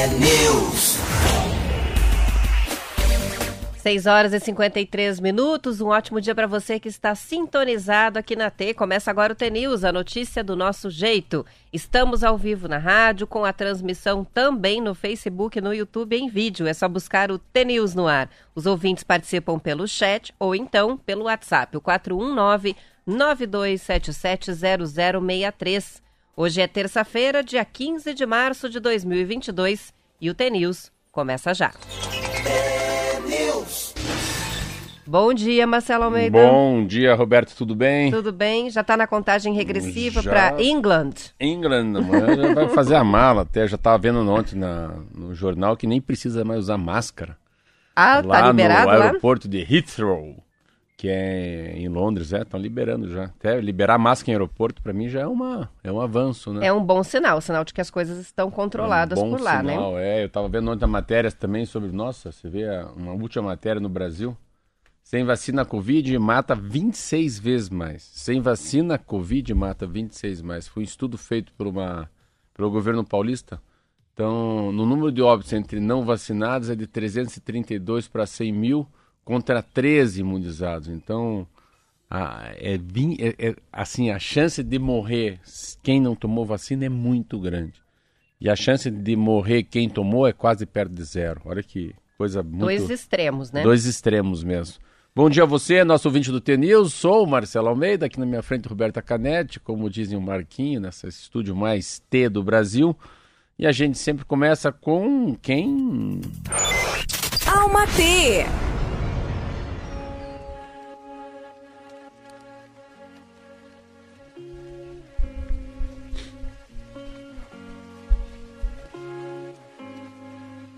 T-News. 6 horas e 53 minutos. Um ótimo dia para você que está sintonizado aqui na T. Começa agora o T News, a notícia do nosso jeito. Estamos ao vivo na rádio, com a transmissão também no Facebook e no YouTube em vídeo. É só buscar o T News no ar. Os ouvintes participam pelo chat ou então pelo WhatsApp, o 419 92770063. Hoje é terça-feira, dia 15 de março de 2022 e o T News começa já. Bom dia, Marcelo Almeida. Bom dia, Roberto, tudo bem? Tudo bem? Já está na contagem regressiva Já. para England. England, já vai fazer a mala até. Já estava vendo ontem na, no jornal que nem precisa mais usar máscara. Ah, tá lá liberado no lá? aeroporto de Heathrow, que é em Londres, é, estão liberando já. Até liberar máscara em aeroporto, para mim, já é, uma, é um avanço, né? É um bom sinal, sinal de que as coisas estão controladas É um bom por lá, né? sinal, É, eu estava vendo ontem matérias também sobre, nossa, você vê uma última matéria no Brasil, sem vacina Covid mata 26 vezes mais. Sem vacina Covid mata 26 mais. Foi um estudo feito por uma, pelo governo paulista. Então, no número de óbitos entre não vacinados é de 332 para 100 mil contra 13 imunizados. Então, a, é, é- é- assim, a chance de morrer quem não tomou vacina é muito grande. E a chance de morrer quem tomou é quase perto de zero. Olha que coisa muito... Dois extremos, né? Dois extremos mesmo. Bom dia a você, nosso ouvinte do T-News. Sou o Marcelo Almeida, aqui na minha frente Roberta Canetti, como dizem o Marquinho, nesse estúdio mais T do Brasil. E a gente sempre começa com quem? Alma T.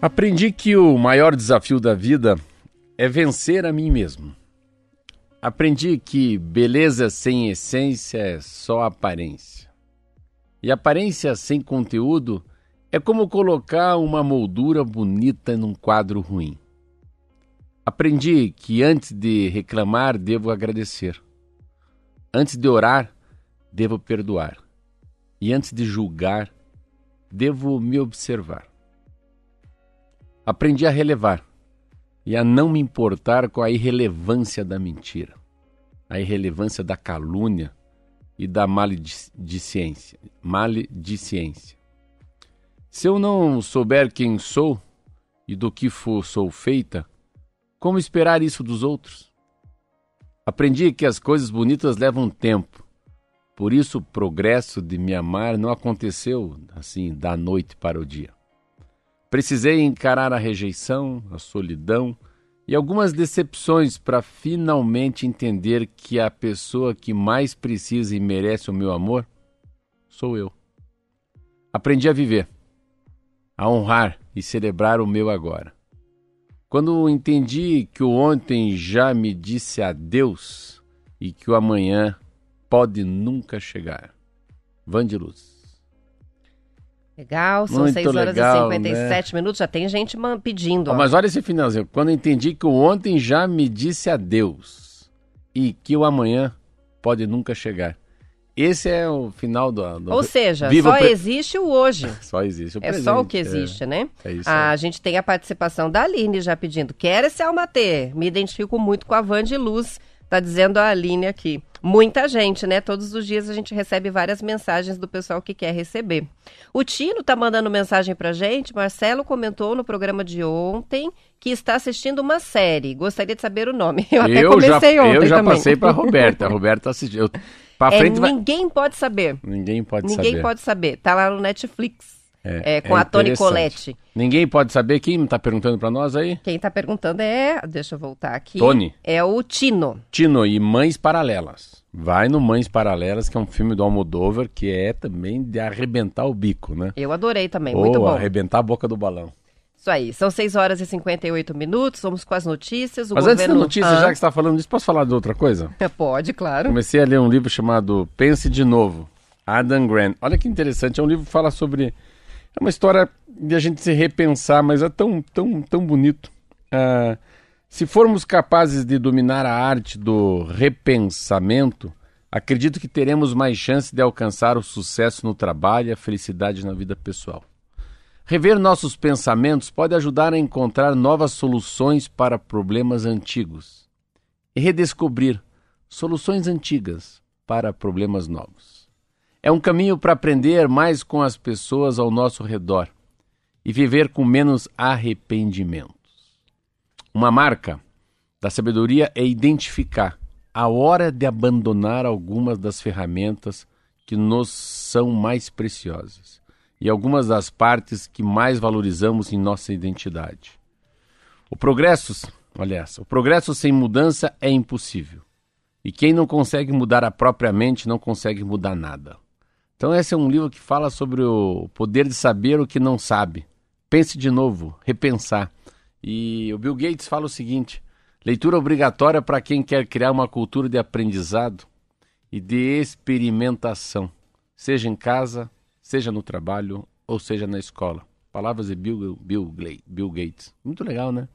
Aprendi que o maior desafio da vida é vencer a mim mesmo. Aprendi que beleza sem essência é só aparência. E aparência sem conteúdo é como colocar uma moldura bonita num quadro ruim. Aprendi que antes de reclamar, devo agradecer. Antes de orar, devo perdoar. E antes de julgar, devo me observar. Aprendi a relevar e a não me importar com a irrelevância da mentira, a irrelevância da calúnia e da maledicência. maledicência. Se eu não souber quem sou e do que for sou feita, como esperar isso dos outros? Aprendi que as coisas bonitas levam tempo. Por isso o progresso de me amar não aconteceu assim da noite para o dia. Precisei encarar a rejeição, a solidão e algumas decepções para finalmente entender que a pessoa que mais precisa e merece o meu amor sou eu. Aprendi a viver, a honrar e celebrar o meu agora. Quando entendi que o ontem já me disse adeus e que o amanhã pode nunca chegar. Vande Luz. Legal, são Muito 6 horas legal, e 57 minutos. Já tem gente pedindo. Ó, ó. mas olha esse finalzinho. Quando eu entendi que o ontem já me disse adeus e que o amanhã pode nunca chegar. Esse é o final do. do... Ou seja, Viva só pre- existe o hoje. Só existe o É presente. só o que é. existe, né? é isso a aí. gente tem a participação da Aline já pedindo. Quero esse Alma T. Me identifico muito com a Van de Luz. Tá dizendo a Aline aqui. Muita gente, né? Todos os dias a gente recebe várias mensagens do pessoal que quer receber. O Tino tá mandando mensagem pra gente. Marcelo comentou no programa de ontem que está assistindo uma série. Gostaria de saber o nome. Eu até eu comecei já, ontem eu já também. passei pra Roberta. A Roberta assistiu. Pra É, frente vai... ninguém pode saber. Ninguém pode Ninguém saber. pode saber. Tá lá no Netflix. É, É, com é a Toni interessante. Colette. Ninguém pode saber quem tá perguntando pra nós aí? Quem tá perguntando é. Deixa eu voltar aqui. Tony. É o Tino. Tino e Mães Paralelas. Vai no Mães Paralelas, que é um filme do Almodóvar, que é também de arrebentar o bico, né? Eu adorei também, muito bom. arrebentar a boca do balão. Isso aí, são 6 horas e 58 minutos, vamos com as notícias. O Mas antes da governo... notícia, Ah, já que você está falando disso, posso falar de outra coisa? Pode, claro. Comecei a ler um livro chamado Pense de Novo, Adam Grant. Olha que interessante, é um livro que fala sobre... É uma história de a gente se repensar, mas é tão, tão, tão bonito. Ah, se formos capazes de dominar a arte do repensamento, acredito que teremos mais chance de alcançar o sucesso no trabalho e a felicidade na vida pessoal. Rever nossos pensamentos pode ajudar a encontrar novas soluções para problemas antigos e redescobrir soluções antigas para problemas novos. É um caminho para aprender mais com as pessoas ao nosso redor e viver com menos arrependimentos. Uma marca da sabedoria é identificar a hora de abandonar algumas das ferramentas que nos são mais preciosas e algumas das partes que mais valorizamos em nossa identidade. O progresso, olha essa, o progresso sem mudança é impossível. E quem não consegue mudar a própria mente não consegue mudar nada. Então esse é um livro que fala sobre o poder de saber o que não sabe. Pense de novo, repensar. E o Bill Gates fala o seguinte: leitura obrigatória para quem quer criar uma cultura de aprendizado e de experimentação, seja em casa, seja no trabalho ou seja na escola. Palavras de Bill, Bill, Bill Gates. Muito legal, né?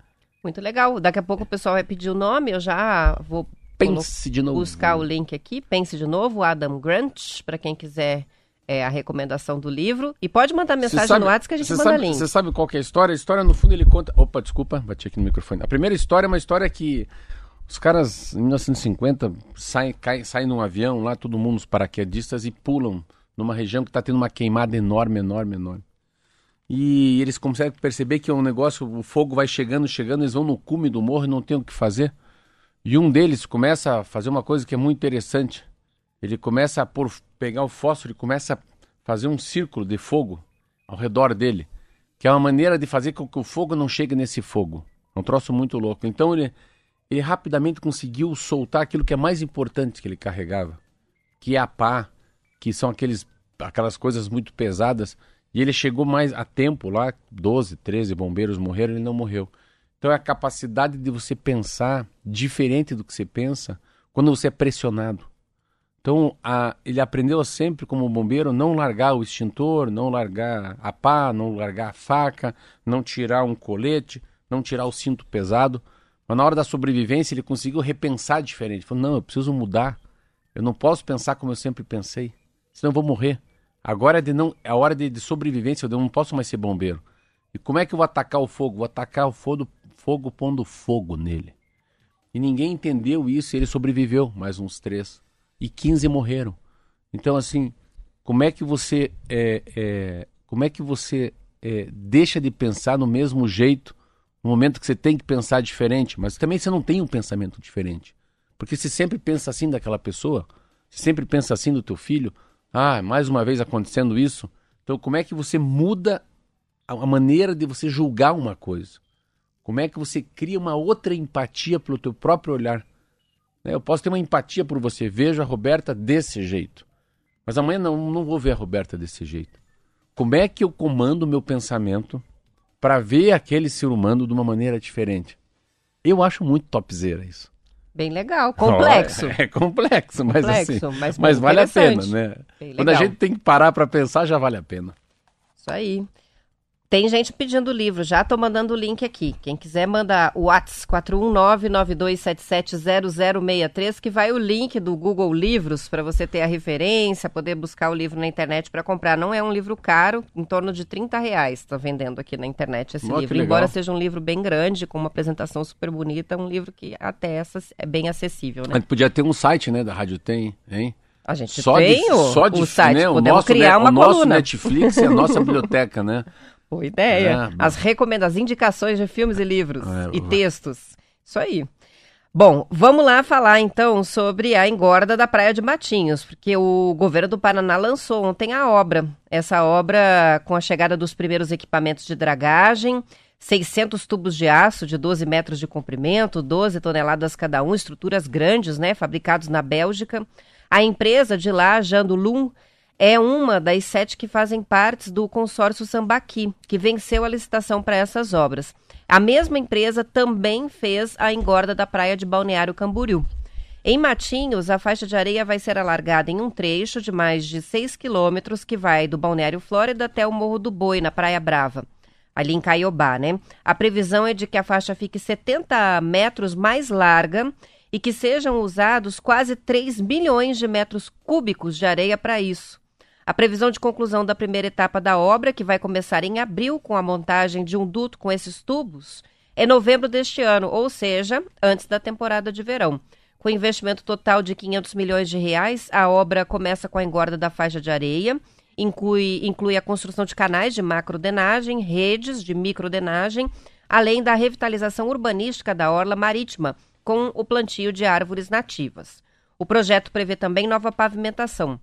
Muito legal. Daqui a pouco o pessoal vai pedir o nome, eu já vou Pense de novo. buscar o link aqui. Pense de novo, Adam Grant, para quem quiser é, a recomendação do livro. E pode mandar mensagem sabe, no WhatsApp que a gente manda sabe, link. Você sabe qual é a história? A história, no fundo, ele conta. Opa, desculpa, bati aqui no microfone. A primeira história é uma história que os caras, em 1950, saem, caem, saem num avião lá, todo mundo, os paraquedistas, e pulam numa região que está tendo uma queimada enorme, enorme, enorme. E eles conseguem perceber que é um negócio, o fogo vai chegando, chegando, eles vão no cume do morro e não tem o que fazer. E um deles começa a fazer uma coisa que é muito interessante. Ele começa a por, pegar o fósforo e começa a fazer um círculo de fogo ao redor dele, que é uma maneira de fazer com que o fogo não chegue nesse fogo. É um troço muito louco. Então ele, ele rapidamente conseguiu soltar aquilo que é mais importante que ele carregava, que é a pá, que são aqueles, aquelas coisas muito pesadas. E ele chegou mais a tempo lá, 12, 13 bombeiros morreram, ele não morreu. Então é a capacidade de você pensar diferente do que você pensa quando você é pressionado. Então a, ele aprendeu sempre como bombeiro não largar o extintor, não largar a pá, não largar a faca, não tirar um colete, não tirar o cinto pesado. Mas na hora da sobrevivência ele conseguiu repensar diferente. Falou, não, eu preciso mudar. Eu não posso pensar como eu sempre pensei, senão eu vou morrer. Agora é, de não, é a hora de, de sobrevivência, eu não posso mais ser bombeiro. E como é que eu vou atacar o fogo? Vou atacar o fogo, fogo pondo fogo nele. E ninguém entendeu isso e ele sobreviveu, mais uns três. E 15 morreram. Então, assim, como é que você, é, é, como é que você é, deixa de pensar no mesmo jeito no momento que você tem que pensar diferente, mas também você não tem um pensamento diferente. Porque se sempre pensa assim daquela pessoa, se sempre pensa assim do teu filho, ah, mais uma vez acontecendo isso. Então, como é que você muda a maneira de você julgar uma coisa? Como é que você cria uma outra empatia pelo teu próprio olhar? Né, eu posso ter uma empatia por você, vejo a Roberta desse jeito, mas amanhã não, não vou ver a Roberta desse jeito. Como é que eu comando o meu pensamento para ver aquele ser humano de uma maneira diferente? Eu acho muito topzera isso. Bem legal, complexo. É, é complexo, mas Complexo, assim, mas mas, vale a pena, né? Quando a gente tem que parar para pensar, já vale a pena. Isso aí. Tem gente pedindo livro, já tô mandando o link aqui. Quem quiser mandar o WhatsApp 419-9277-0063, que vai o link do Google Livros para você ter a referência, poder buscar o livro na internet para comprar. Não é um livro caro, em torno de 30 reais está vendendo aqui na internet esse livro. legal. Embora seja um livro bem grande, com uma apresentação super bonita, um livro que até essa é bem acessível, A né? gente podia ter um site, né, da Rádio Tem, hein? A gente Só tem de, o, só de o site, né, o podemos nosso, criar né, uma o nosso coluna. Netflix e a nossa biblioteca, né? Boa ideia. É. As recomendações, as indicações de filmes e livros É, e vai. textos. Isso aí. Bom, vamos lá falar então sobre a engorda da Praia de Matinhos, porque o governo do Paraná lançou ontem a obra. Essa obra com a chegada dos primeiros equipamentos de dragagem, 600 tubos de aço de 12 metros de comprimento, 12 toneladas cada um, estruturas grandes, né, fabricados na Bélgica. A empresa de lá, Jandulum, é uma das sete que fazem parte do consórcio Sambaqui, que venceu a licitação para essas obras. A mesma empresa também fez a engorda da praia de Balneário Camboriú. Em Matinhos, a faixa de areia vai ser alargada em um trecho de mais de 6 quilômetros que vai do Balneário Flórida até o Morro do Boi, na Praia Brava, ali em Caiobá, né? A previsão é de que a faixa fique 70 metros mais larga e que sejam usados quase 3 milhões de metros cúbicos de areia para isso. A previsão de conclusão da primeira etapa da obra, que vai começar em abril com a montagem de um duto com esses tubos, é novembro deste ano, ou seja, antes da temporada de verão. Com investimento total de 500 milhões de reais, a obra começa com a engorda da faixa de areia, inclui, inclui a construção de canais de macrodenagem, redes de microdenagem, além da revitalização urbanística da orla marítima, com o plantio de árvores nativas. O projeto prevê também nova pavimentação,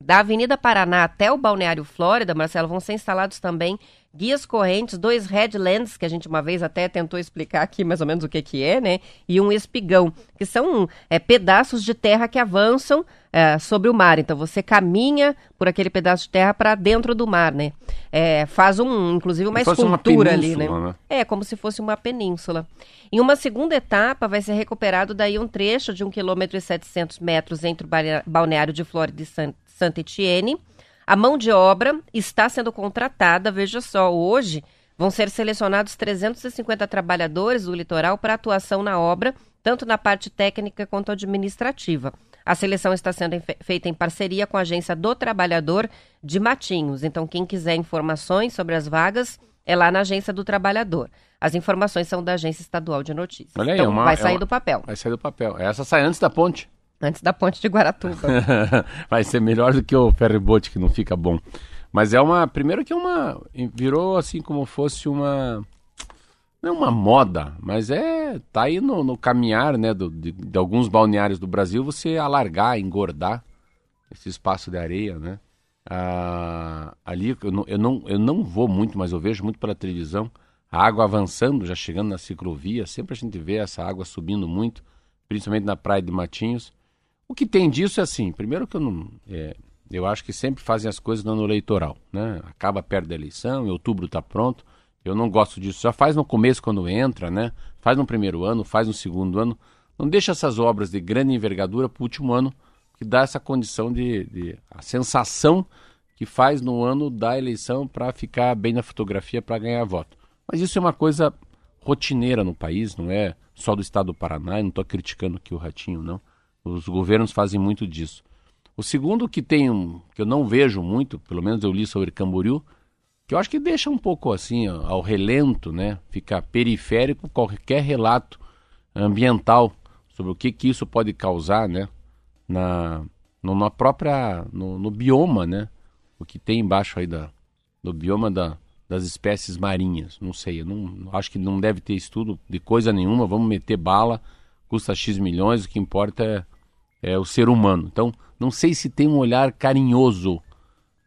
da Avenida Paraná até o Balneário Flórida, Marcelo, vão ser instalados também guias correntes, dois headlands, que a gente uma vez até tentou explicar aqui mais ou menos o que, que é, né? E um espigão, que são é, pedaços de terra que avançam é, sobre o mar. Então você caminha por aquele pedaço de terra para dentro do mar, né? É, faz um, inclusive, uma escultura uma ali, né? né? É, como se fosse uma península. Em uma segunda etapa, vai ser recuperado daí um trecho de 1 km e 700 metros entre o balneário de Flórida e Santa Etienne. A mão de obra está sendo contratada, veja só, hoje vão ser selecionados 350 trabalhadores do litoral para atuação na obra, tanto na parte técnica quanto administrativa. A seleção está sendo feita em parceria com a Agência do Trabalhador de Matinhos. Então, quem quiser informações sobre as vagas, é lá na Agência do Trabalhador. As informações são da Agência Estadual de Notícias. Olha aí, então, é uma, vai sair é uma, do papel. Vai sair do papel. Essa sai antes da ponte. Antes da ponte de Guaratuba. Vai ser melhor do que o ferryboat, que não fica bom. Mas é uma. Primeiro que é uma. Virou assim como fosse uma. Não é uma moda, mas é. Tá aí no, no caminhar, né? Do, de, de, alguns balneários do Brasil, você alargar, engordar esse espaço de areia, né? Ah, ali eu não, eu, não, eu não vou muito, mas eu vejo muito pela televisão. A água avançando, já chegando na ciclovia. Sempre a gente vê essa água subindo muito, principalmente na praia de Matinhos. O que tem disso é assim, primeiro que eu não. É, eu acho que sempre fazem as coisas no ano eleitoral, né? Acaba perto da eleição, em outubro está pronto. Eu não gosto disso. Já faz no começo quando entra, né? Faz no primeiro ano, faz no segundo ano. Não deixa essas obras de grande envergadura para o último ano, que dá essa condição de, de, a sensação que faz no ano da eleição para ficar bem na fotografia para ganhar voto. Mas isso é uma coisa rotineira no país, não é só do estado do Paraná. Eu não estou criticando aqui o ratinho, não. Os governos fazem muito disso. O segundo que tem que eu não vejo muito, pelo menos eu li sobre Camboriú, que eu acho que deixa um pouco assim ao relento, né? Fica periférico qualquer relato ambiental sobre o que, que isso pode causar, né? Na, no, na própria no, no, bioma, né? O que tem embaixo aí da, do bioma da, das espécies marinhas. Não sei, eu não acho que não deve ter estudo de coisa nenhuma. Vamos meter bala, custa x milhões. O que importa é é o ser humano. Então, não sei se tem um olhar carinhoso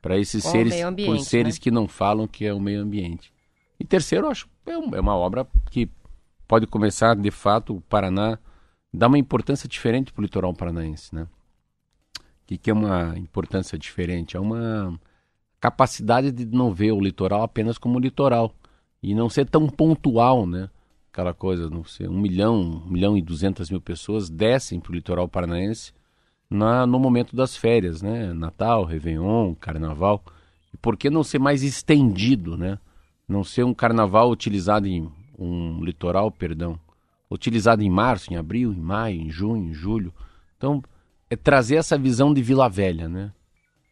para esses Com seres, por seres né? que não falam que é o meio ambiente. E terceiro, acho é, é uma obra que pode começar, de fato, o Paraná dá uma importância diferente para o litoral paranaense, né? O que, que é uma importância diferente? É uma capacidade de não ver o litoral apenas como litoral e não ser tão pontual, né? Aquela coisa, não sei, um milhão, um milhão e duzentas mil pessoas descem para o litoral paranaense na, no momento das férias, né? Natal, Réveillon, Carnaval. E por que não ser mais estendido, né? Não ser um carnaval utilizado em um litoral, perdão, utilizado em março, em abril, em maio, em junho, em julho. Então, é trazer essa visão de Vila Velha, né?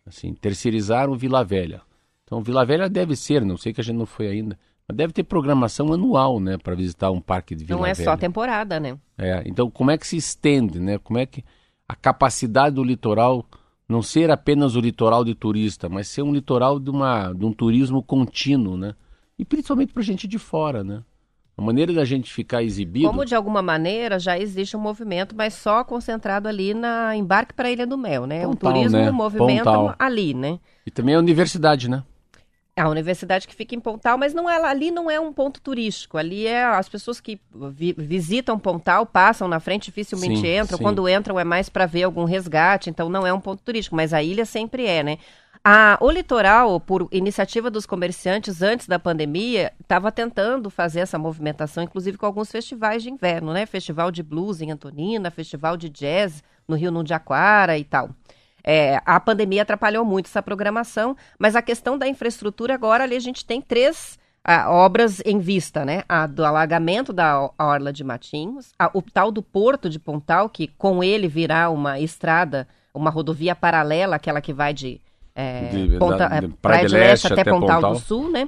Assim, terceirizar o Vila Velha. Então, Vila Velha deve ser, não sei que a gente não foi ainda, Deve ter programação anual, né, para visitar um parque de Vila Não é Velha. só temporada, né? É, então como é que se estende, né? Como é que a capacidade do litoral não ser apenas o litoral de turista, mas ser um litoral de, uma, de um turismo contínuo, né? E principalmente para gente de fora, né? A maneira da gente ficar exibido. Como de alguma maneira já existe um movimento, mas só concentrado ali na embarque para a Ilha do Mel, né? Pontal, o turismo, né? movimento Pontal. ali, né? E também a universidade, né? A universidade que fica em Pontal, mas não é, ali não é um ponto turístico. Ali é as pessoas que vi, visitam Pontal, passam na frente, dificilmente sim, entram. Sim. Quando entram é mais para ver algum resgate, então não é um ponto turístico, mas a ilha sempre é, né? A, o litoral, por iniciativa dos comerciantes antes da pandemia, estava tentando fazer essa movimentação, inclusive com alguns festivais de inverno, né? Festival de blues em Antonina, festival de jazz no Rio Nundiaquara e tal. É, a pandemia atrapalhou muito essa programação, mas a questão da infraestrutura agora ali a gente tem três a, obras em vista, né? A do alagamento da Orla de Matinhos, a, o tal do Porto de Pontal, que com ele virá uma estrada, uma rodovia paralela, aquela que vai de é, de, Ponta, da, de Praia, Praia de Leste, Leste até, até Pontal, Pontal do Sul, né?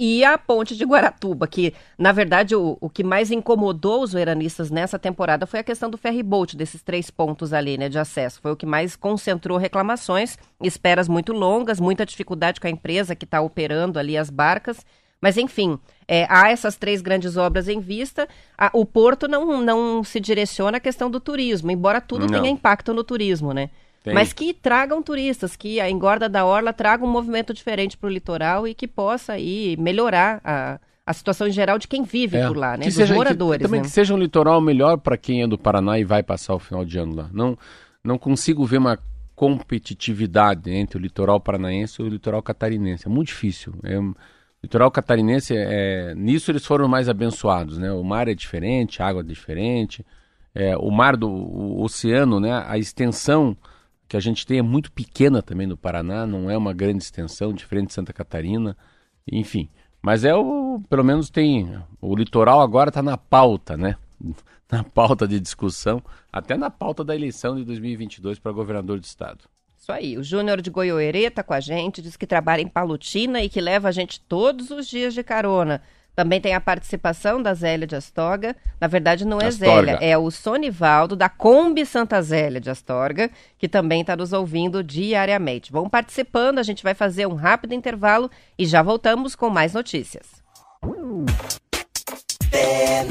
E a ponte de Guaratuba, que, na verdade, o, o que mais incomodou os veranistas nessa temporada foi a questão do ferryboat, desses três pontos ali, né, de acesso. Foi o que mais concentrou reclamações, esperas muito longas, muita dificuldade com a empresa que está operando ali as barcas. Mas, enfim, é, há essas três grandes obras em vista. A, o porto não, não se direciona à questão do turismo, embora tudo não. tenha impacto no turismo, né? Tem. Mas que tragam turistas, que a engorda da orla traga um movimento diferente para o litoral e que possa aí melhorar a, a situação em geral de quem vive é, por lá, né? Dos seja, moradores. Que, também né? que seja um litoral melhor para quem é do Paraná e vai passar o final de ano lá. Não, não consigo ver uma competitividade entre o litoral paranaense e o litoral catarinense. É muito difícil. É, o litoral catarinense, é, nisso eles foram mais abençoados, né? O mar é diferente, a água é diferente. É, o mar do o oceano, né? A extensão que a gente tem é muito pequena também no Paraná, não é uma grande extensão, diferente de Santa Catarina, enfim. Mas é o, pelo menos tem, o litoral agora está na pauta, né? Na pauta de discussão, até na pauta da eleição de 2022 para governador do estado. Isso aí, o Júnior de Goiôerê está com a gente, diz que trabalha em Palutina e que leva a gente todos os dias de carona. Também tem a participação da Zélia de Astorga. Na verdade, não é Astorga. Zélia, é o Sonivaldo, da Kombi Santa Zélia de Astorga, que também está nos ouvindo diariamente. Vão participando, a gente vai fazer um rápido intervalo e já voltamos com mais notícias. É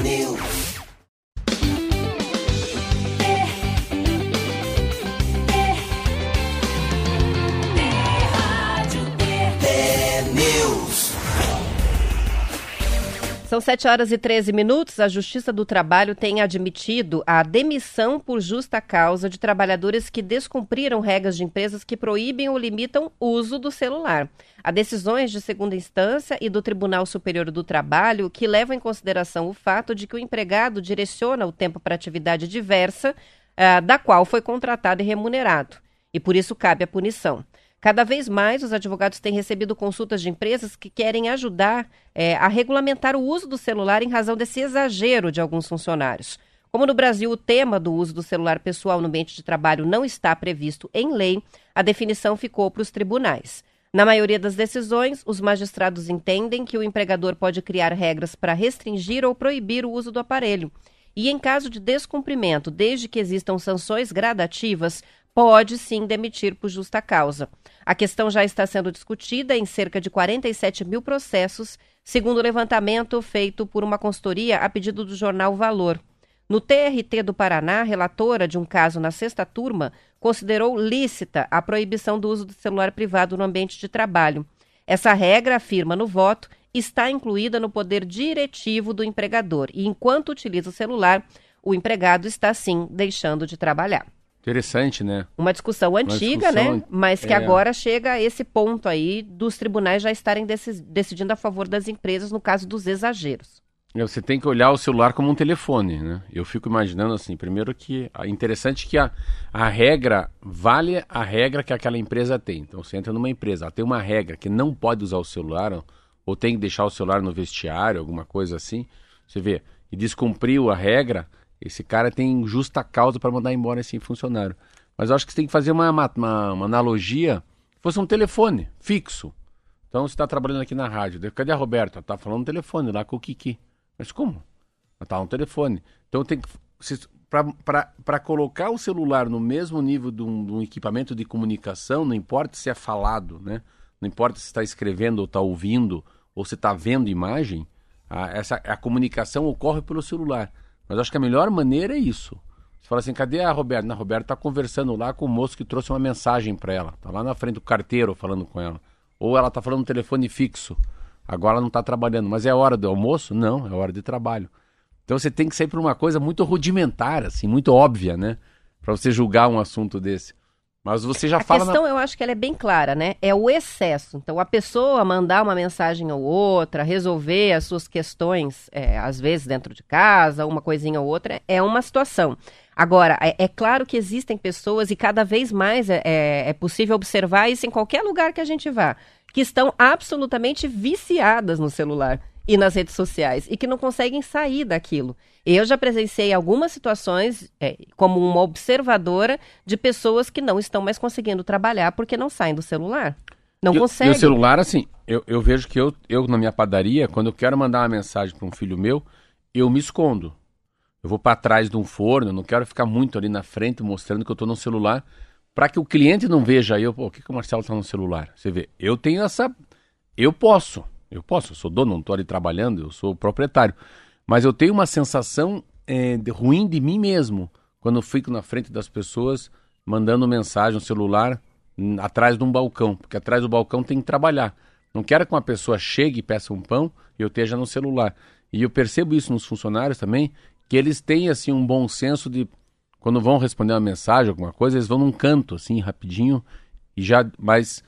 São 7 horas e 13 minutos. A Justiça do Trabalho tem admitido a demissão por justa causa de trabalhadores que descumpriram regras de empresas que proíbem ou limitam o uso do celular. Há decisões de segunda instância e do Tribunal Superior do Trabalho que levam em consideração o fato de que o empregado direciona o tempo para atividade diversa uh, da qual foi contratado e remunerado. E por isso cabe a punição. Cada vez mais, os advogados têm recebido consultas de empresas que querem ajudar é, a regulamentar o uso do celular em razão desse exagero de alguns funcionários. Como no Brasil o tema do uso do celular pessoal no ambiente de trabalho não está previsto em lei, a definição ficou para os tribunais. Na maioria das decisões, os magistrados entendem que o empregador pode criar regras para restringir ou proibir o uso do aparelho. E em caso de descumprimento, desde que existam sanções gradativas, pode sim demitir por justa causa. A questão já está sendo discutida em cerca de 47 mil processos, segundo o levantamento feito por uma consultoria a pedido do jornal Valor. No TRT do Paraná, relatora de um caso na sexta turma considerou lícita a proibição do uso do celular privado no ambiente de trabalho. Essa regra, afirma no voto, está incluída no poder diretivo do empregador e, enquanto utiliza o celular, o empregado está sim deixando de trabalhar. Interessante, né? Uma discussão antiga, Uma discussão, né? Mas que é... agora chega a esse ponto aí dos tribunais já estarem decidindo a favor das empresas no caso dos exageros. É, você tem que olhar o celular como um telefone, né? Eu fico imaginando assim, primeiro que é interessante que a, a regra vale a regra que aquela empresa tem. Então você entra numa empresa, ela tem uma regra que não pode usar o celular ou tem que deixar o celular no vestiário, alguma coisa assim. Você vê, e descumpriu a regra, esse cara tem justa causa para mandar embora esse funcionário. Mas eu acho que você tem que fazer uma, uma, uma analogia. Se fosse um telefone fixo. Então você está trabalhando aqui na rádio. Cadê a Roberta? Está falando no telefone lá com o Kiki. Mas como? Ela está no telefone. Então tem que. Para colocar o celular no mesmo nível de um, de um, equipamento de comunicação, não importa se é falado, né? não importa se está escrevendo ou está ouvindo, ou se está vendo imagem, a, essa, a comunicação ocorre pelo celular. Mas acho que a melhor maneira é isso. Você fala assim, cadê a Roberta? Na Roberta está conversando lá com o moço que trouxe uma mensagem para ela. Está lá na frente do carteiro falando com ela. Ou ela está falando no telefone fixo. Agora ela não está trabalhando. Mas é hora do almoço? Não, é hora de trabalho. Então você tem que sair por uma coisa muito rudimentar, assim, muito óbvia, né? Para você julgar um assunto desse. Mas você já a fala. A questão, na... eu acho que ela é bem clara, né? É o excesso. Então, a pessoa mandar uma mensagem ou outra, resolver as suas questões, é, às vezes dentro de casa, uma coisinha ou outra, é uma situação. Agora, é, é claro que existem pessoas, e cada vez mais é, é, é possível observar isso em qualquer lugar que a gente vá, que estão absolutamente viciadas no celular e nas redes sociais e que não conseguem sair daquilo. Eu já presenciei algumas situações, é, como uma observadora, de pessoas que não estão mais conseguindo trabalhar porque não saem do celular. Não conseguem. E o celular, assim, eu, eu vejo que eu, eu, na minha padaria, quando eu quero mandar uma mensagem para um filho meu, eu me escondo. Eu vou para trás de um forno, eu não quero ficar muito ali na frente mostrando que eu estou no celular, para que o cliente não veja eu, pô, o que, que o Marcelo está no celular? Você vê, eu tenho essa. Eu posso, eu posso, eu sou dono, não estou ali trabalhando, eu sou proprietário. Mas eu tenho uma sensação eh, de- ruim de mim mesmo quando eu fico na frente das pessoas mandando mensagem no celular hum, atrás de um balcão, porque atrás do balcão tem que trabalhar. Não quero que uma pessoa chegue e peça um pão e eu esteja no celular. E eu percebo isso nos funcionários também, que eles têm assim um bom senso de quando vão responder uma mensagem, alguma coisa, eles vão num canto assim, rapidinho e já, mas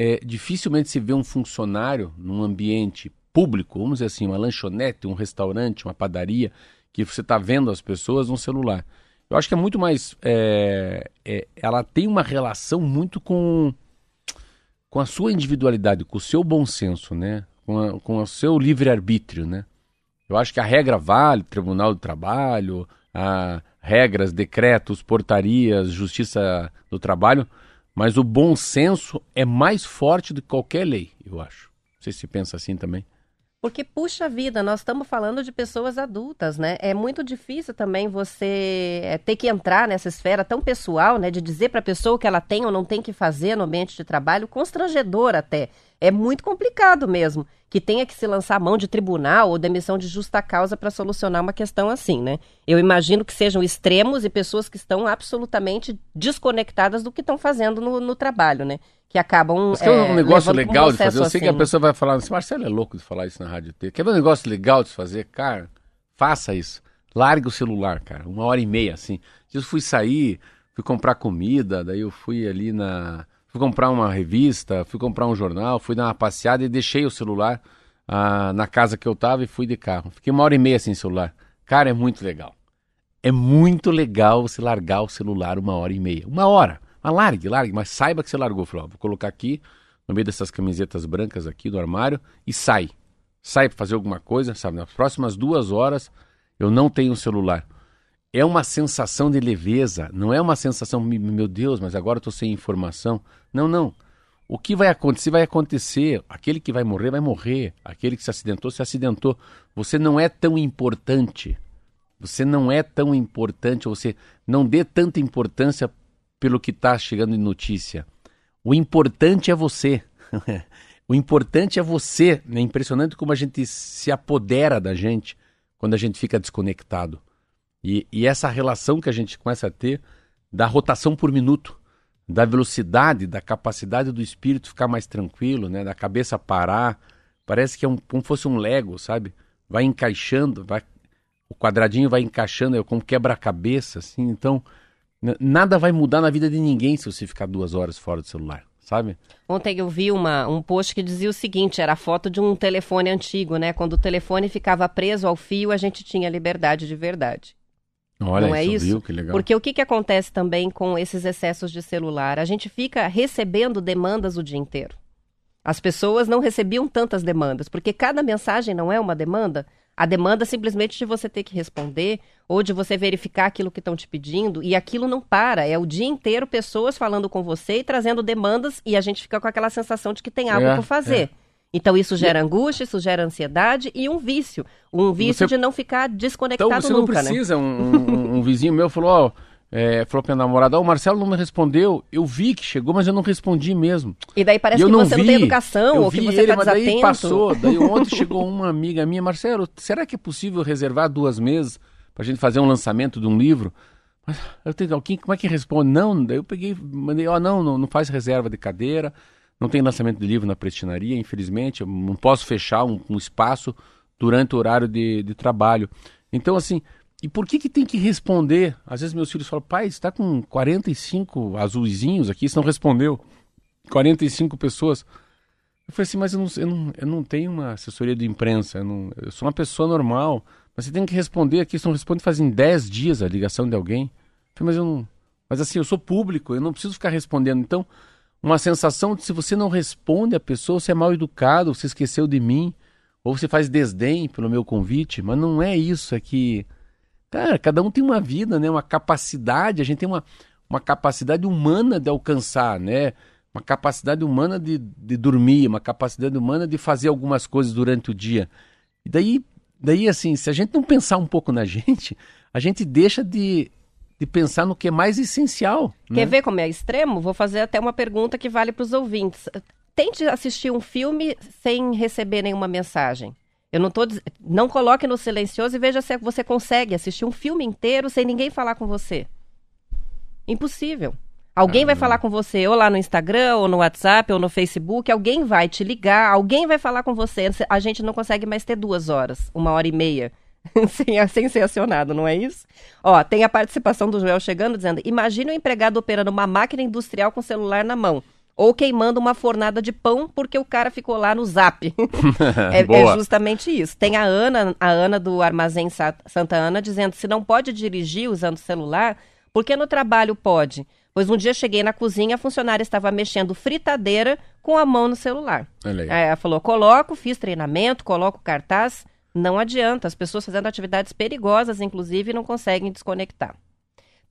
é, dificilmente se vê um funcionário num ambiente público, vamos dizer assim, uma lanchonete, um restaurante, uma padaria, que você está vendo as pessoas no celular. Eu acho que é muito mais. é, é, ela tem uma relação muito com, com a sua individualidade, com o seu bom senso, né? Com, a- com o seu livre-arbítrio, né? Eu acho que a regra vale, Tribunal do Trabalho, a regras, decretos, portarias, Justiça do Trabalho, mas o bom senso é mais forte do que qualquer lei, eu acho. Sei se pensa assim também. Porque, puxa vida, nós estamos falando de pessoas adultas, né? É muito difícil também você é, ter que entrar nessa esfera tão pessoal, né? De dizer para a pessoa o que ela tem ou não tem que fazer no ambiente de trabalho, constrangedor até. É muito complicado mesmo que tenha que se lançar mão de tribunal ou demissão de justa causa para solucionar uma questão assim, né? Eu imagino que sejam extremos e pessoas que estão absolutamente desconectadas do que estão fazendo no, no trabalho, né? Que acabam. Mas quer um é, negócio levando pra um legal de fazer? Eu sei que assim. a pessoa vai falar assim, Marcelo é louco de falar isso na rádio T. Quer ver um negócio legal de se fazer? Cara, faça isso. Larga o celular, cara. Uma hora e meia, assim. Eu fui sair, fui comprar comida, daí eu fui ali na... Fui comprar uma revista, fui comprar um jornal, fui dar uma passeada e deixei o celular ah, na casa que eu tava e fui de carro. Fiquei uma hora e meia sem celular. Cara, é muito legal. É muito legal você largar o celular uma hora e meia. Uma hora. Mas largue, largue, mas saiba que você largou. Falou, vou colocar aqui, no meio dessas camisetas brancas aqui do armário, e sai. Sai para fazer alguma coisa, sabe? Nas próximas duas horas eu não tenho celular. É uma sensação de leveza, não é uma sensação, "Me- meu Deus, mas agora eu estou sem informação. Não, não. O que vai acontecer, vai acontecer. Aquele que vai morrer, vai morrer. Aquele que se acidentou, se acidentou. Você não é tão importante. Você não é tão importante, você não dê tanta importância pelo que está chegando em notícia. O importante é você. o importante é você. É impressionante como a gente se apodera da gente quando a gente fica desconectado. E, e essa relação que a gente começa a ter da rotação por minuto, da velocidade, da capacidade do espírito ficar mais tranquilo, né? da cabeça parar. Parece que é um, como fosse um Lego, sabe? Vai encaixando, vai, o quadradinho vai encaixando, é como quebra-cabeça, assim. Então, nada vai mudar na vida de ninguém se você ficar duas horas fora do celular, sabe? Ontem eu vi uma, um post que dizia o seguinte: era a foto de um telefone antigo, né? Quando o telefone ficava preso ao fio, a gente tinha liberdade de verdade. Olha não é isso, viu? Que legal. Porque o que, que acontece também com esses excessos de celular? A gente fica recebendo demandas o dia inteiro. As pessoas não recebiam tantas demandas, porque cada mensagem não é uma demanda. A demanda é simplesmente de você ter que responder ou de você verificar aquilo que estão te pedindo e aquilo não para. É o dia inteiro pessoas falando com você e trazendo demandas e a gente fica com aquela sensação de que tem algo É, por fazer. é. Então isso gera angústia, isso gera ansiedade e um vício. Um vício Você- de não ficar desconectado Então você não nunca, né? precisa. Um, um- um vizinho meu falou, ó, é, falou pra minha namorada, ó, o Marcelo não me respondeu. Eu vi que chegou, mas eu não respondi mesmo. E daí parece E que não você vi. não tem educação eu ou que você ele, está mas daí desatento. passou. Daí ontem chegou uma amiga minha, Marcelo, será que é possível reservar duas meses pra gente fazer um lançamento de um livro? Mas eu tenho alguém, como é que responde? Não, daí eu peguei, mandei, ó, não, não, não faz reserva de cadeira, não tem lançamento de livro na prestinaria, infelizmente, eu não posso fechar um, um espaço durante o horário de, de trabalho. Então, assim, e por que que tem que responder? Às vezes meus filhos falam, pai, está com 45 azulzinhos aqui, você não respondeu. 45 pessoas. Eu falei assim, mas eu não, eu não, eu não tenho uma assessoria de imprensa, eu, não- eu sou uma pessoa normal. Mas você tem que responder aqui, você não responde fazem 10 dias a ligação de alguém. Mas eu não. Mas assim, eu sou público, eu não preciso ficar respondendo. Então, uma sensação de se você não responde a pessoa, você é mal educado, você esqueceu de mim. ou você faz desdém pelo meu convite, mas não é isso, é que, cara, cada um tem uma vida, né? Uma capacidade, a gente tem uma, uma capacidade humana de alcançar, né? Uma capacidade humana de, de dormir, uma capacidade humana de fazer algumas coisas durante o dia. E daí, daí, assim, se a gente não pensar um pouco na gente, a gente deixa de, de pensar no que é mais essencial. Quer né? ver como é extremo? Vou fazer até uma pergunta que vale para os ouvintes. Tente assistir um filme sem receber nenhuma mensagem. Eu não tô não coloque no silencioso e veja se você consegue assistir um filme inteiro sem ninguém falar com você. Impossível. Alguém vai falar com você ou lá no Instagram, ou no WhatsApp, ou no Facebook, alguém vai te ligar, alguém vai falar com você. A gente não consegue mais ter duas horas, uma hora e meia, sem, sem ser acionado, não é isso? Ó, tem a participação do Joel chegando dizendo: imagine um empregado operando uma máquina industrial com o celular na mão. Ou queimando uma fornada de pão porque o cara ficou lá no zap. é, é justamente isso. Tem a Ana, a Ana do Armazém Sa- Santa Ana, dizendo: se não pode dirigir usando o celular, por que no trabalho pode? Pois um dia cheguei na cozinha, a funcionária estava mexendo fritadeira com a mão no celular. Aí. Aí ela falou: coloco, fiz treinamento, coloco cartaz. Não adianta. As pessoas fazendo atividades perigosas, inclusive, não conseguem desconectar.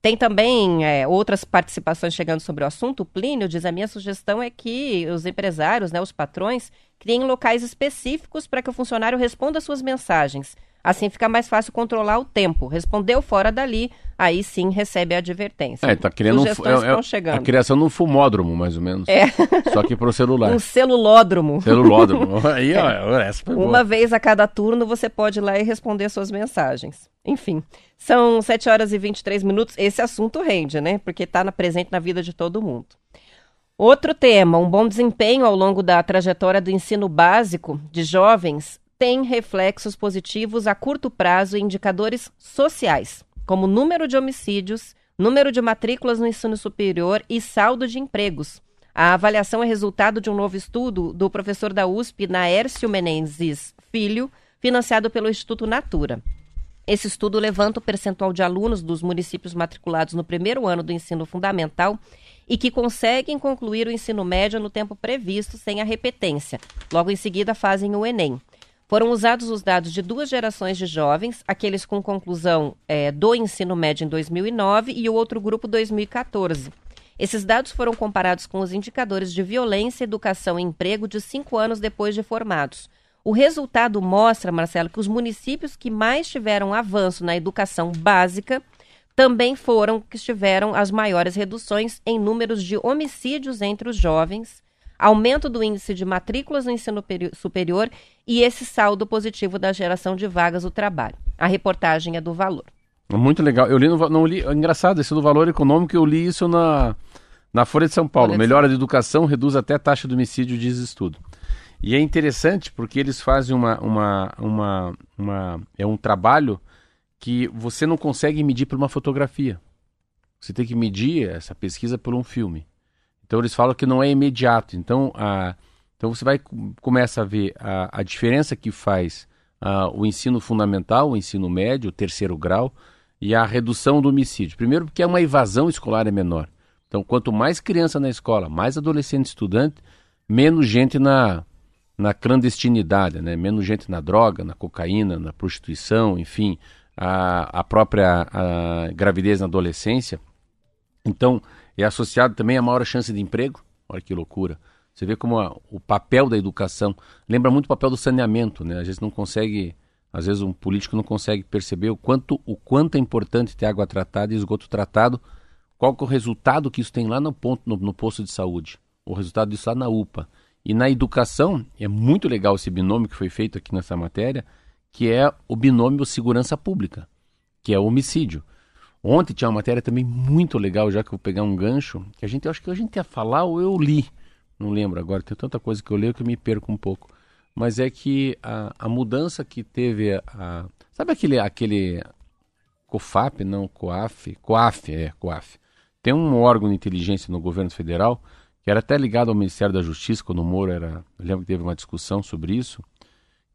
Tem também é, outras participações chegando sobre o assunto. O Plínio diz: a minha sugestão é que os empresários, né, os patrões, criem locais específicos para que o funcionário responda suas mensagens. Assim fica mais fácil controlar o tempo. Respondeu fora dali, aí sim recebe a advertência. É, tá criando um, Sugestões é- é estão chegando. a criação de um fumódromo, mais ou menos. É. Só que pro celular. Um celulódromo. Celulódromo. Aí, ó, essa foi boa. Uma vez a cada turno você pode ir lá e responder suas mensagens. Enfim, são 7 horas e 23 minutos. Esse assunto rende, né? Porque está na, presente na vida de todo mundo. Outro tema, um bom desempenho ao longo da trajetória do ensino básico de jovens tem reflexos positivos a curto prazo em indicadores sociais, como número de homicídios, número de matrículas no ensino superior e saldo de empregos. A avaliação é resultado de um novo estudo do professor da USP, Naércio Menezes Filho, financiado pelo Instituto Natura. Esse estudo levanta o percentual de alunos dos municípios matriculados no primeiro ano do ensino fundamental e que conseguem concluir o ensino médio no tempo previsto, sem a repetência. Logo em seguida, fazem o Enem. Foram usados os dados de duas gerações de jovens, aqueles com conclusão eh, do ensino médio em 2009 e o outro grupo 2014. Esses dados foram comparados com os indicadores de violência, educação e emprego de cinco anos depois de formados. O resultado mostra, Marcelo, que os municípios que mais tiveram avanço na educação básica também foram que tiveram as maiores reduções em números de homicídios entre os jovens, aumento do índice de matrículas no ensino peri- superior e esse saldo positivo da geração de vagas do trabalho. A reportagem é do valor. Muito legal. Eu li no, não li, é engraçado, esse do valor econômico, eu li isso na, na Folha de São Paulo. Folha Melhora de educação reduz até a taxa de homicídio, diz estudo. E é interessante porque eles fazem uma, uma, uma, uma. É um trabalho que você não consegue medir por uma fotografia. Você tem que medir essa pesquisa por um filme. Então eles falam que não é imediato. Então, a, então você vai começa a ver a, a diferença que faz ah, o ensino fundamental, o ensino médio, o terceiro grau e a redução do homicídio. Primeiro porque uma evasão escolar é menor. Então, quanto mais criança na escola, mais adolescente estudante, menos gente na, na clandestinidade, né? menos gente na droga, na cocaína, na prostituição, enfim, a, a própria a gravidez na adolescência. Então, é associado também a maior chance de emprego. Olha que loucura. Você vê como a- o papel da educação lembra muito o papel do saneamento, né? Às vezes não consegue, às vezes um político não consegue perceber o quanto o quanto é importante ter água tratada e esgoto tratado. Qual é o resultado que isso tem lá no ponto no, no posto de saúde? O resultado disso lá na UPA. E na educação é muito legal esse binômio que foi feito aqui nessa matéria, que é o binômio segurança pública, que é o homicídio. Ontem tinha uma matéria também muito legal, já que eu vou pegar um gancho, que a gente, eu acho que a gente ia falar ou eu li, não lembro agora, tem tanta coisa que eu leio que eu me perco um pouco. Mas é que a, a mudança que teve a, sabe aquele aquele COFAP, não, COAF, COAF, é, COAF. Tem um órgão de inteligência no governo federal que era até ligado ao Ministério da Justiça, quando o Moro era, eu lembro que teve uma discussão sobre isso,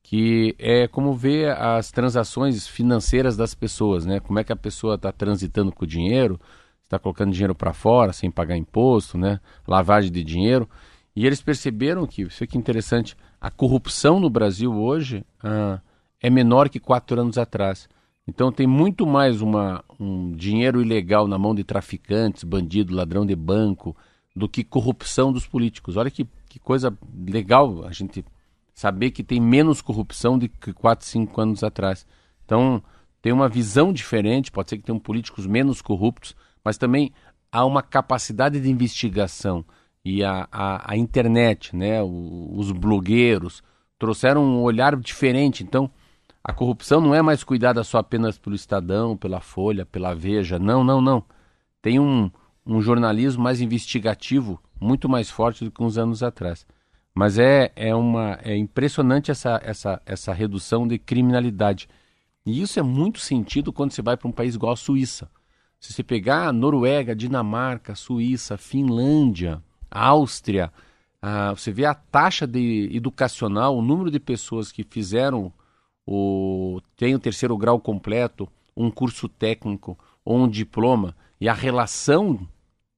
que é como ver as transações financeiras das pessoas, né? Como é que a pessoa está transitando com o dinheiro, está colocando dinheiro para fora sem pagar imposto, né? Lavagem de dinheiro. E eles perceberam que, isso aqui é interessante, a corrupção no Brasil hoje ah, é menor que quatro anos atrás. Então tem muito mais uma, um dinheiro ilegal na mão de traficantes, bandido, ladrão de banco, do que corrupção dos políticos. Olha que, que coisa legal a gente saber que tem menos corrupção do que quatro, cinco anos atrás. Então tem uma visão diferente, pode ser que tenham políticos menos corruptos, mas também há uma capacidade de investigação e a, a, a internet, né, os blogueiros trouxeram um olhar diferente. Então a corrupção não é mais cuidada só apenas pelo Estadão, pela Folha, pela Veja. Não, não, não. Tem um, um jornalismo mais investigativo, muito mais forte do que uns anos atrás. Mas é, é, uma, é impressionante essa, essa, essa redução de criminalidade. E isso é muito sentido quando você vai para um país igual a Suíça. Se você pegar Noruega, Dinamarca, Suíça, Finlândia, Áustria, ah, você vê a taxa de educacional, o número de pessoas que fizeram o, tem o terceiro grau completo, um curso técnico ou um diploma, e a relação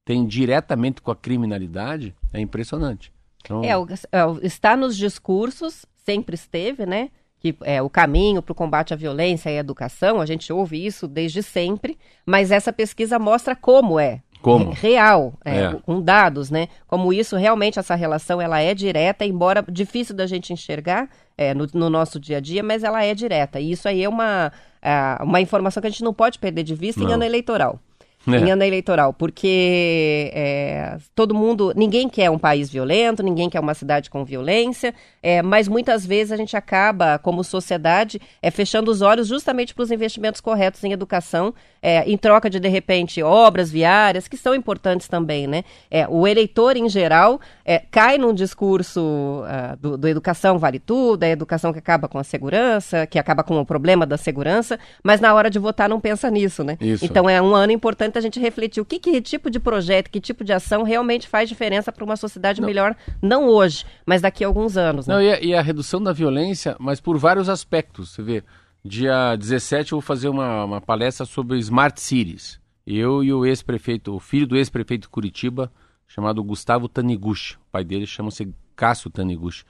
tem diretamente com a criminalidade, é impressionante. Então... É, é está nos discursos, sempre esteve, né? Que é o caminho para o combate à violência e à educação, a gente ouve isso desde sempre, mas essa pesquisa mostra como é. Como? real, é, é. com dados, né? Como isso realmente essa relação ela é direta, embora difícil da gente enxergar é, no, no, nosso dia a dia, mas ela é direta. E isso aí é uma, é, uma informação que a gente não pode perder de vista não. em ano eleitoral é. em ano eleitoral, porque é, todo mundo, ninguém quer um país violento, ninguém quer uma cidade com violência, é, mas muitas vezes a gente acaba, como sociedade, é, fechando os olhos justamente para os investimentos corretos em educação, é, em troca de, de repente, obras viárias, que são importantes também, né? É, o eleitor, em geral, é, cai num discurso uh, do, do educação vale tudo, é a educação que acaba com a segurança, que acaba com o problema da segurança, mas na hora de votar não pensa nisso, né? Isso. Então é um ano importante a gente refletir o que, que tipo de projeto, que tipo de ação realmente faz diferença para uma sociedade não. melhor, não hoje, mas daqui a alguns anos. Né? Não, e a, e a, redução da violência, mas por vários aspectos. Você vê, dia 17 eu vou fazer uma, uma palestra sobre Smart Cities. Eu e o ex-prefeito, o filho do ex-prefeito de Curitiba, chamado Gustavo Taniguchi. O pai dele chama-se Cássio Taniguchi.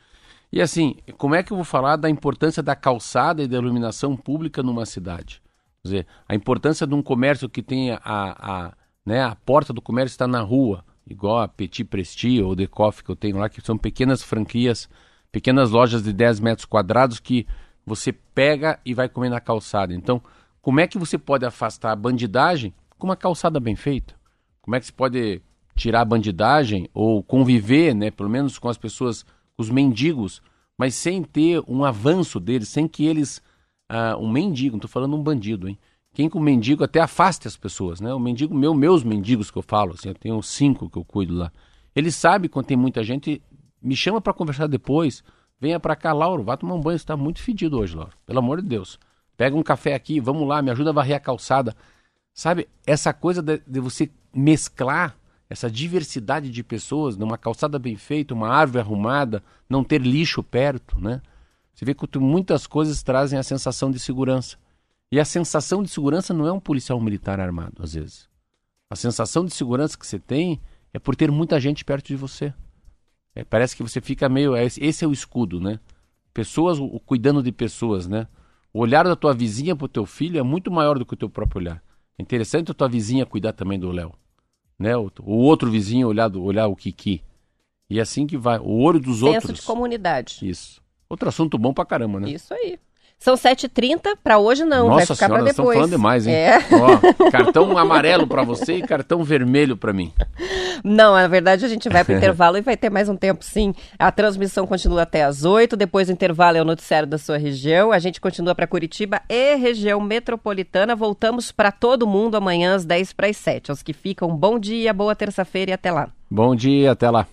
E assim, como é que eu vou falar da importância da calçada e da iluminação pública numa cidade? Dizer, a importância de um comércio que tem a, a, né, a porta do comércio está na rua, igual a Petit Prestige ou The Coffee que eu tenho lá, que são pequenas franquias, pequenas lojas de 10 metros quadrados que você pega e vai comer na calçada. Então, como é que você pode afastar a bandidagem com uma calçada bem feita? Como é que você pode tirar a bandidagem ou conviver, né, pelo menos com as pessoas, com os mendigos, mas sem ter um avanço deles, sem que eles uh, um mendigo, não estou falando um bandido, hein? Quem com mendigo até afaste as pessoas, né? O mendigo, meu, meus mendigos que eu falo, assim, eu tenho cinco que eu cuido lá. Ele sabe quando tem muita gente, me chama para conversar depois. Venha para cá, Lauro, vá tomar um banho, está muito fedido hoje, Lauro. Pelo amor de Deus. Pega um café aqui, vamos lá, me ajuda a varrer a calçada. Sabe, essa coisa de, de você mesclar essa diversidade de pessoas numa calçada bem feita, uma árvore arrumada, não ter lixo perto, né? Você vê que muitas coisas trazem a sensação de segurança. E a sensação de segurança não é um policial militar armado, às vezes. A sensação de segurança que você tem é por ter muita gente perto de você. É, parece que você fica meio. É, esse é o escudo, né? Pessoas o, cuidando de pessoas, né? O olhar da tua vizinha para o teu filho é muito maior do que o teu próprio olhar. É interessante a tua vizinha cuidar também do Léo. Né? O, o, outro vizinho olhar, do, olhar o Kiki. E é assim que vai. O olho dos Senso outros. Senso de comunidade. Isso. Outro assunto bom pra caramba, né? Isso aí. São 7h30, para hoje não, Nossa vai ficar para depois. estamos falando demais, hein? É. Ó, cartão amarelo para você e cartão vermelho para mim. Não, na verdade a gente vai para intervalo e vai ter mais um tempo sim. A transmissão continua até às 8, depois do intervalo é o noticiário da sua região. A gente continua para Curitiba e região metropolitana. Voltamos para todo mundo amanhã às 10 para as 7. Aos que ficam, bom dia, boa terça-feira e até lá. Bom dia, até lá.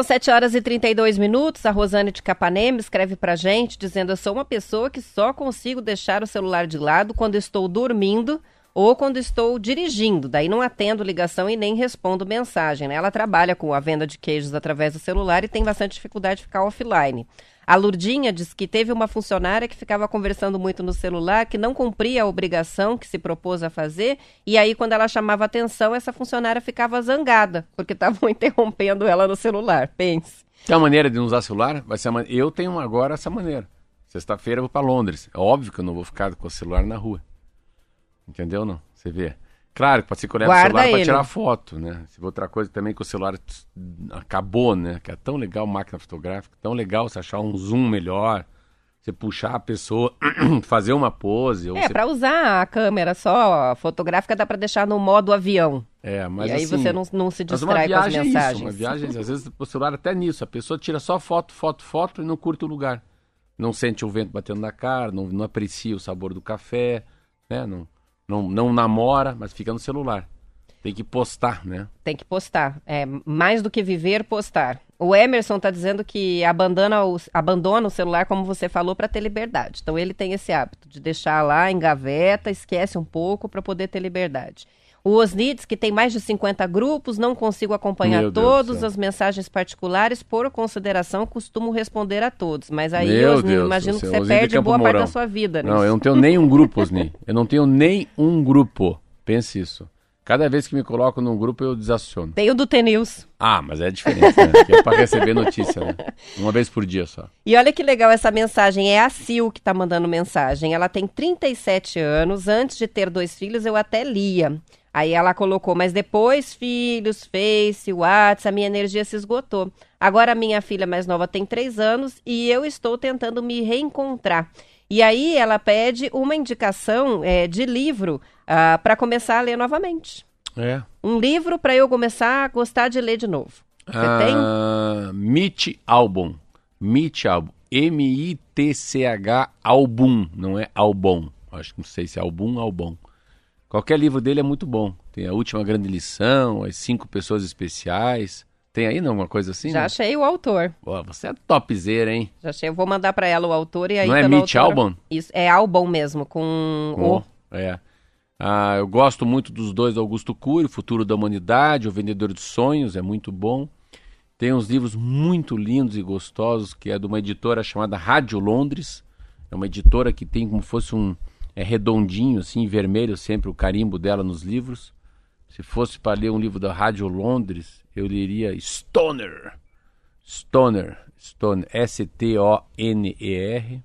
São 7 horas e 32 minutos. A Rosane de Capanema escreve pra gente dizendo: Eu sou uma pessoa que só consigo deixar o celular de lado quando estou dormindo ou quando estou dirigindo, daí não atendo ligação e nem respondo mensagem. Né? Ela trabalha com a venda de queijos através do celular e tem bastante dificuldade de ficar offline. A Lurdinha diz que teve uma funcionária que ficava conversando muito no celular, que não cumpria a obrigação que se propôs a fazer, e aí, quando ela chamava atenção, essa funcionária ficava zangada, porque estavam interrompendo ela no celular. Pense. Tem uma maneira de não usar celular? Vai ser Eu tenho agora essa maneira. Sexta-feira eu vou para Londres. É óbvio que eu não vou ficar com o celular na rua. Entendeu não? Você vê. Claro, pode ser que eu leve o celular para tirar foto, né? Se outra coisa também que o celular acabou, né? Que é tão legal máquina fotográfica, tão legal você achar um zoom melhor, você puxar a pessoa, fazer uma pose. é, você... para usar a câmera só fotográfica dá para deixar no modo avião. É, mas E aí assim, você não, não se distrai com as mensagens. É isso, uma viagem, às vezes o celular até nisso, a pessoa tira só foto, foto, foto e não curte o lugar. Não sente o vento batendo na cara, não, não aprecia o sabor do café, né? Não não, não namora, mas fica no celular. Tem que postar, né? Tem que postar. É, mais do que viver, postar. O Emerson está dizendo que abandona o, abandona o celular, como você falou, para ter liberdade. Então ele tem esse hábito de deixar lá em gaveta, esquece um pouco para poder ter liberdade. O Osnitz, que tem mais de 50 grupos, não consigo acompanhar todas as mensagens particulares, por consideração, costumo responder a todos. Mas aí Meu Osni, Deus, imagino que você perde boa Mourão. parte da sua vida. Não, eu não tenho nem um grupo, Osni. Eu não tenho nem um grupo. Pense isso. Cada vez que me coloco num grupo, eu desaciono. Tem o do T-News. Ah, mas é diferente, né? É para receber notícia, né? Uma vez por dia só. E olha que legal essa mensagem. É a Sil que está mandando mensagem. Ela tem 37 anos. Antes de ter dois filhos, eu até lia. Aí ela colocou, mas depois filhos, Face, WhatsApp, a minha energia se esgotou. Agora a minha filha mais nova tem três anos e eu estou tentando me reencontrar. E aí ela pede uma indicação é, de livro ah, para começar a ler novamente. É. Um livro para eu começar a gostar de ler de novo. Você uh, tem? Meet Album. Meet Album. M-I-T-C-H Album, não é Album. Acho que não sei se é Album ou Album. Qualquer livro dele é muito bom. Tem a última grande lição, as cinco pessoas especiais. Tem aí não, alguma coisa assim? Já né? achei o autor. Pô, você é topzera, hein? Já achei. Eu vou mandar para ela o autor e aí Não é Mitch autor... Albon? Isso, é Albon mesmo, com o... É. Ah, eu gosto muito dos dois Augusto Cury, Futuro da Humanidade, O Vendedor de Sonhos, é muito bom. Tem uns livros muito lindos e gostosos, que é de uma editora chamada Rádio Londres. É uma editora que tem como fosse um é redondinho, assim, vermelho sempre o carimbo dela nos livros. Se fosse para ler um livro da Rádio Londres, eu leria Stoner. Stoner, Stoner, S-T-O-N-E-R.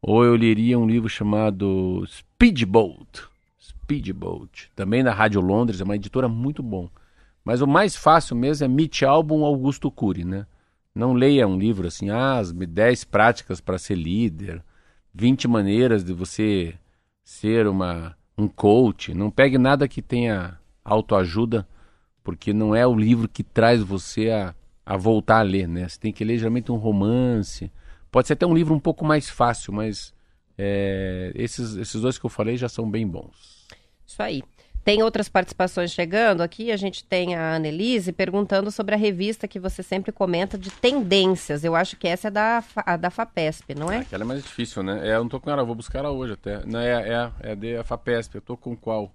Ou eu leria um livro chamado Speedboat. Speedboat, também da Rádio Londres, é uma editora muito bom. Mas o mais fácil mesmo é Meet Album Augusto Cury, né? Não leia um livro assim, ah, as 10 práticas para ser líder, 20 maneiras de você ser uma, um coach, não pegue nada que tenha autoajuda, porque não é o livro que traz você a, a voltar a ler, né? Você tem que ler geralmente um romance, pode ser até um livro um pouco mais fácil, mas é, esses, esses dois que eu falei já são bem bons. Isso aí. Tem outras participações chegando aqui. A gente tem a Annelise perguntando sobre a revista que você sempre comenta de tendências. Eu acho que essa é da, a da FAPESP, não é? Ah, aquela é mais difícil, né? É, eu não tô com ela, vou buscar ela hoje até. Não, é, é, é da FAPESP. Eu tô com qual?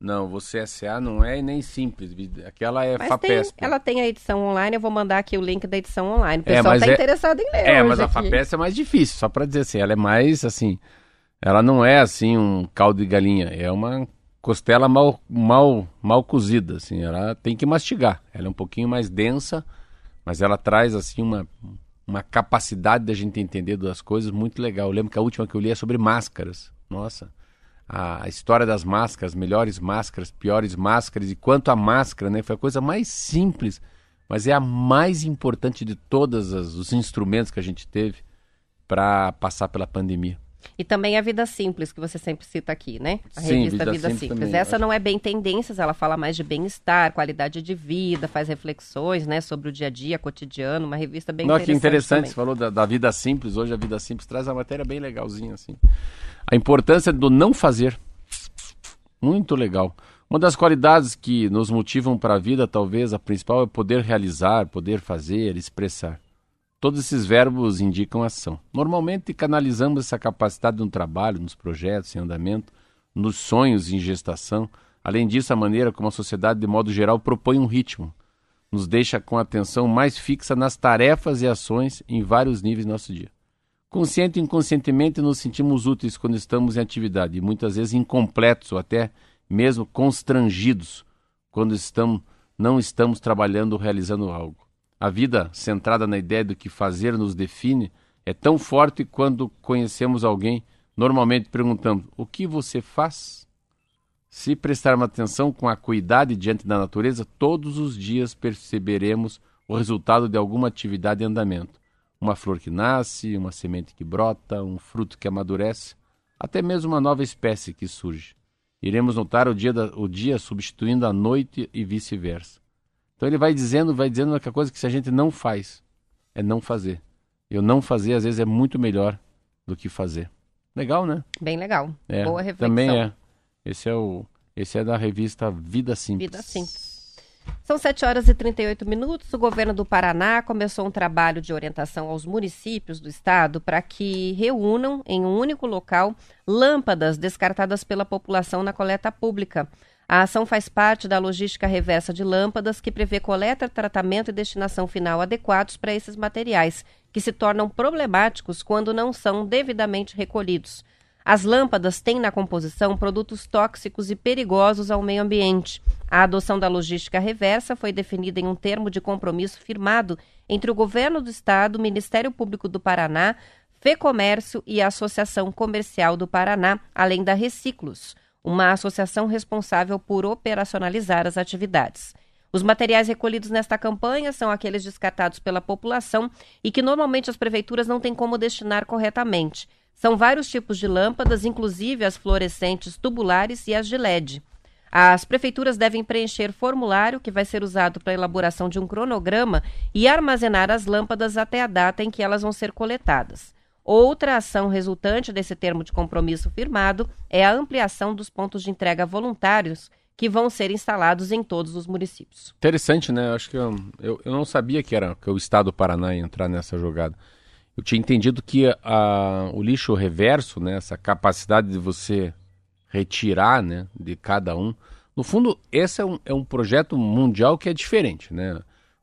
Não, você SA não é nem simples. Aquela é mas FAPESP. Tem, ela tem a edição online, eu vou mandar aqui o link da edição online. O é, pessoal é, tá é, interessado em ler. É, mas a FAPESP é mais difícil, só para dizer assim. Ela é mais assim. Ela não é assim um caldo de galinha. É uma costela mal, mal, mal cozida, assim, ela tem que mastigar. Ela é um pouquinho mais densa, mas ela traz assim uma, uma capacidade da gente entender das coisas muito legal. Eu lembro que a última que eu li é sobre máscaras. Nossa, a, história das máscaras, melhores máscaras, piores máscaras e quanto a máscara, né, foi a coisa mais simples, mas é a mais importante de todos os instrumentos que a gente teve para passar pela pandemia. E também a Vida Simples, que você sempre cita aqui, né? A Sim, revista Vida, vida Simples. Simples. Essa não é bem tendências, ela fala mais de bem-estar, qualidade de vida, faz reflexões, né, sobre o dia a dia, cotidiano, uma revista bem não, interessante. Que interessante, também. você falou da, da, Vida Simples, hoje a Vida Simples traz uma matéria bem legalzinha, assim. A importância do não fazer. Muito legal. Uma das qualidades que nos motivam para a vida, talvez a principal, é poder realizar, poder fazer, expressar. Todos esses verbos indicam ação. Normalmente canalizamos essa capacidade no trabalho, nos projetos, em andamento, nos sonhos em gestação. Além disso, a maneira como a sociedade, de modo geral, propõe um ritmo, nos deixa com a atenção mais fixa nas tarefas e ações em vários níveis do nosso dia. Consciente e inconscientemente nos sentimos úteis quando estamos em atividade, e muitas vezes incompletos ou até mesmo constrangidos quando estamos, não estamos trabalhando ou realizando algo. A vida centrada na ideia do que fazer nos define é tão forte quando conhecemos alguém, normalmente perguntamos: o que você faz? Se prestarmos atenção com acuidade diante da natureza, todos os dias perceberemos o resultado de alguma atividade em andamento. Uma flor que nasce, uma semente que brota, um fruto que amadurece, até mesmo uma nova espécie que surge. Iremos notar o dia, da, o dia substituindo a noite e vice-versa. Então ele vai dizendo, vai dizendo que a coisa que se a gente não faz é não fazer. Eu não fazer às vezes é muito melhor do que fazer. Legal, né? Bem legal. É, Boa reflexão. Também é. Esse é o esse é da revista Vida Simples. Vida Simples. São 7 horas e 38 minutos. O governo do Paraná começou um trabalho de orientação aos municípios do estado para que reúnam em um único local lâmpadas descartadas pela população na coleta pública. A ação faz parte da logística reversa de lâmpadas, que prevê coleta, tratamento e destinação final adequados para esses materiais, que se tornam problemáticos quando não são devidamente recolhidos. As lâmpadas têm na composição produtos tóxicos e perigosos ao meio ambiente. A adoção da logística reversa foi definida em um termo de compromisso firmado entre o Governo do Estado, Ministério Público do Paraná, FEComércio e a Associação Comercial do Paraná, além da Reciclos uma associação responsável por operacionalizar as atividades. Os materiais recolhidos nesta campanha são aqueles descartados pela população e que normalmente as prefeituras não têm como destinar corretamente. São vários tipos de lâmpadas, inclusive as fluorescentes tubulares e as de LED. As prefeituras devem preencher formulário que vai ser usado para a elaboração de um cronograma e armazenar as lâmpadas até a data em que elas vão ser coletadas. Outra ação resultante desse termo de compromisso firmado é a ampliação dos pontos de entrega voluntários que vão ser instalados em todos os municípios. Interessante, né? Acho que eu, eu, eu não sabia que era que o estado do Paraná ia entrar nessa jogada. Eu tinha entendido que a, o lixo reverso, né, essa capacidade de você retirar né, de cada um, no fundo, esse é um, é um projeto mundial que é diferente. Né?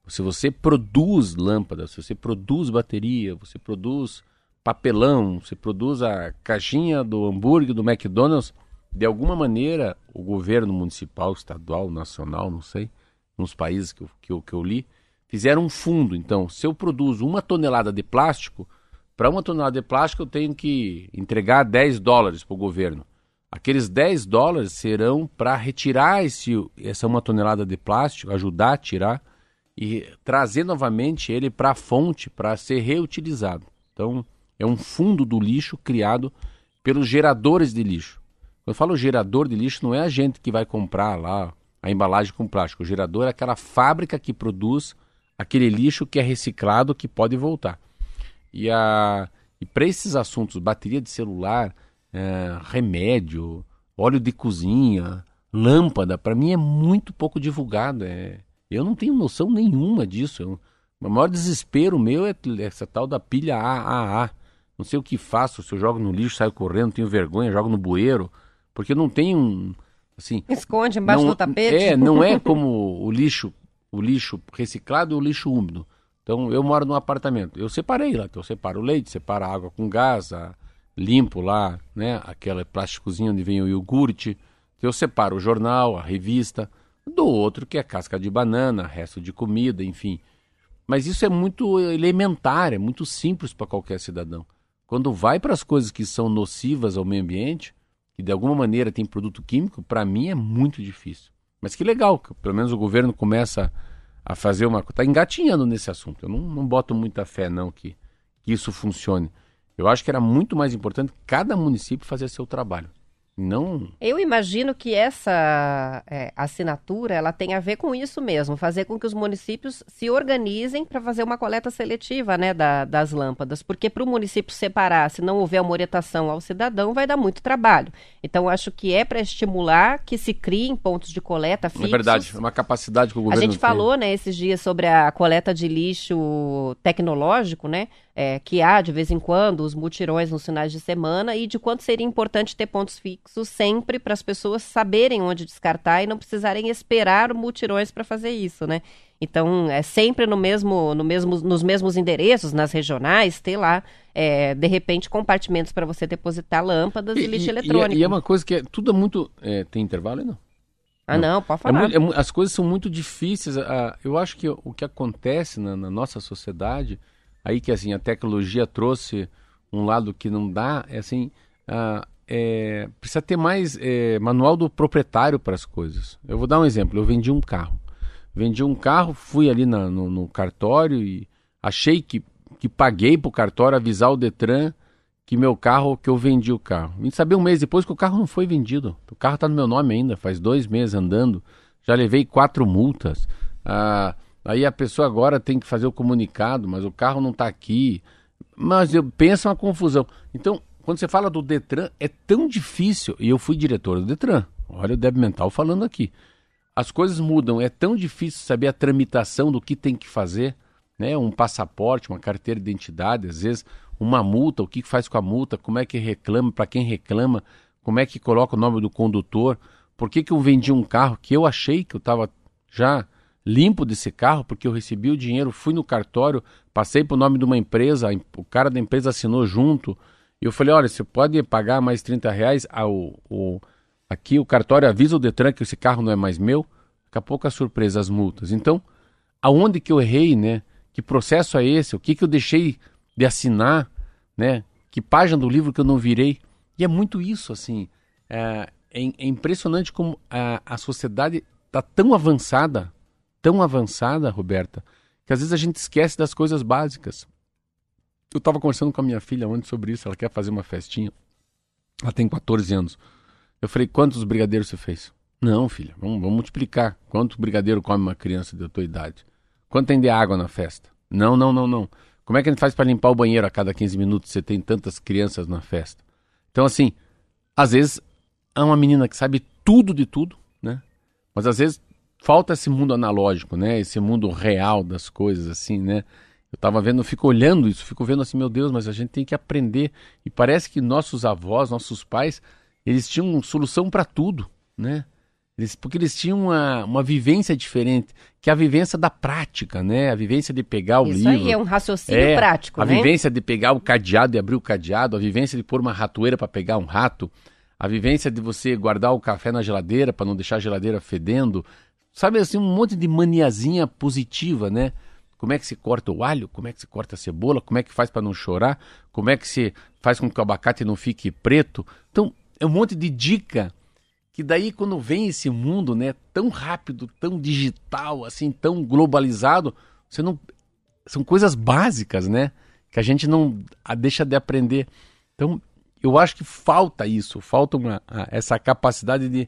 Se você produz lâmpadas, se você produz bateria, você produz papelão, você produz a caixinha do hambúrguer do McDonald's, de alguma maneira o governo municipal, estadual, nacional, não sei, nos países que eu, que eu, que eu li, fizeram um fundo. Então, se eu produzo uma tonelada de plástico, para uma tonelada de plástico eu tenho que entregar 10 dólares para o governo. Aqueles 10 dólares serão para retirar esse, essa uma tonelada de plástico, ajudar a tirar e trazer novamente ele para a fonte para ser reutilizado. Então, é um fundo do lixo criado pelos geradores de lixo. Quando eu falo gerador de lixo, não é a gente que vai comprar lá a embalagem com plástico. O gerador é aquela fábrica que produz aquele lixo que é reciclado, que pode voltar. E, a, e para esses assuntos, bateria de celular, é, remédio, óleo de cozinha, lâmpada, para mim é muito pouco divulgado. É, eu não tenho noção nenhuma disso. Eu, o maior desespero meu é essa tal da pilha AAA não sei o que faço, se eu jogo no lixo, saio correndo, tenho vergonha, jogo no bueiro, porque não tem um assim, esconde embaixo não, do tapete. É, não é como o lixo, o lixo reciclado e o lixo úmido. Então eu moro num apartamento, eu separei lá, então eu separo o leite, separo a água com gás, a, limpo lá, né, aquele plásticozinho onde vem o iogurte, então, eu separo o jornal, a revista, do outro que é casca de banana, resto de comida, enfim. Mas isso é muito elementar, é muito simples para qualquer cidadão. Quando vai para as coisas que são nocivas ao meio ambiente, que de alguma maneira tem produto químico, para mim é muito difícil. Mas que legal, que pelo menos o governo começa a fazer uma. Está engatinhando nesse assunto. Eu não, não boto muita fé, não, que, que isso funcione. Eu acho que era muito mais importante cada município fazer seu trabalho. Não. Eu imagino que essa é, assinatura ela tem a ver com isso mesmo, fazer com que os municípios se organizem para fazer uma coleta seletiva, né, da, das lâmpadas, porque para o município separar, se não houver uma orientação ao cidadão, vai dar muito trabalho. Então acho que é para estimular que se criem pontos de coleta fixos. É verdade, é uma capacidade que o governo A gente tem. falou, né, esses dias sobre a coleta de lixo tecnológico, né? É, que há de vez em quando os mutirões nos finais de semana e de quanto seria importante ter pontos fixos sempre para as pessoas saberem onde descartar e não precisarem esperar mutirões para fazer isso, né? Então, é sempre no mesmo, no mesmo, nos mesmos endereços, nas regionais, ter lá, é, de repente, compartimentos para você depositar lâmpadas e, e lixo eletrônico. E, é uma coisa que é, tudo é muito. É, tem intervalo aí, não? Ah, não, não pode é falar. É muito, as coisas são muito difíceis. eu acho que o que acontece na, na nossa sociedade aí que assim a tecnologia trouxe um lado que não dá, é assim, uh, é, precisa ter mais é, manual do proprietário para as coisas. Eu vou dar um exemplo. Eu vendi um carro, vendi um carro, fui ali na, no, no, cartório e achei que que paguei para o cartório avisar o Detran que meu carro, que eu vendi o carro. Vim saber um mês depois que o carro não foi vendido. O carro está no meu nome ainda, faz dois meses andando. Já levei quatro multas. Ah, Aí a pessoa agora tem que fazer o comunicado, mas o carro não está aqui. Mas eu penso uma confusão. Então, quando você fala do Detran, é tão difícil. E eu fui diretor do Detran. Olha o Deb Mental falando aqui. As coisas mudam, é tão difícil saber a tramitação do que tem que fazer, né? Um passaporte, uma carteira de identidade, às vezes uma multa, o que faz com a multa, como é que reclama, para quem reclama, como é que coloca o nome do condutor, por que, que eu vendi um carro que eu achei que eu estava já limpo desse carro, porque eu recebi o dinheiro, fui no cartório, passei para o nome de uma empresa, o cara da empresa assinou junto. E eu falei, olha, você pode pagar mais 30 reais, ao, o, aqui o cartório avisa o Detran que esse carro não é mais meu, daqui a pouco a surpresa, as multas. Então, aonde que eu errei, né? Que processo é esse? O que, que eu deixei de assinar, né? Que página do livro que eu não virei? E é muito isso, assim. É, é, é impressionante como a, a sociedade está tão avançada tão avançada, Roberta, que às vezes a gente esquece das coisas básicas. Eu estava conversando com a minha filha ontem sobre isso, ela quer fazer uma festinha. Ela tem 14 anos. Eu falei, quantos brigadeiros você fez? Não, filha, vamos, vamos multiplicar. Quanto brigadeiro come uma criança da tua idade? Quanto tem de água na festa? Não, não, não, não. Como é que a gente faz para limpar o banheiro a cada 15 minutos se tem tantas crianças na festa? Então, assim, às vezes há uma menina que sabe tudo de tudo, né? Mas às vezes falta esse mundo analógico, né? Esse mundo real das coisas, assim, né? Eu estava vendo, eu fico olhando isso, fico vendo assim, meu Deus, mas a gente tem que aprender. E parece que nossos avós, nossos pais, eles tinham solução para tudo, né? Eles, porque eles tinham uma, uma vivência diferente, que é a vivência da prática, né? A vivência de pegar o Isso livro. Isso aí é um raciocínio é, prático, a né? A vivência de pegar o cadeado e abrir o cadeado, a vivência de pôr uma ratoeira para pegar um rato, a vivência de você guardar o café na geladeira para não deixar a geladeira fedendo, sabe assim, um monte de maniazinha positiva, né? Como é que se corta o alho, como é que se corta a cebola, como é que faz para não chorar, como é que se faz com que o abacate não fique preto. Então, é um monte de dica que daí quando vem esse mundo, né, tão rápido, tão digital, assim, tão globalizado, você não são coisas básicas, né, que a gente não deixa de aprender. Então, eu acho que falta isso, falta uma, essa capacidade de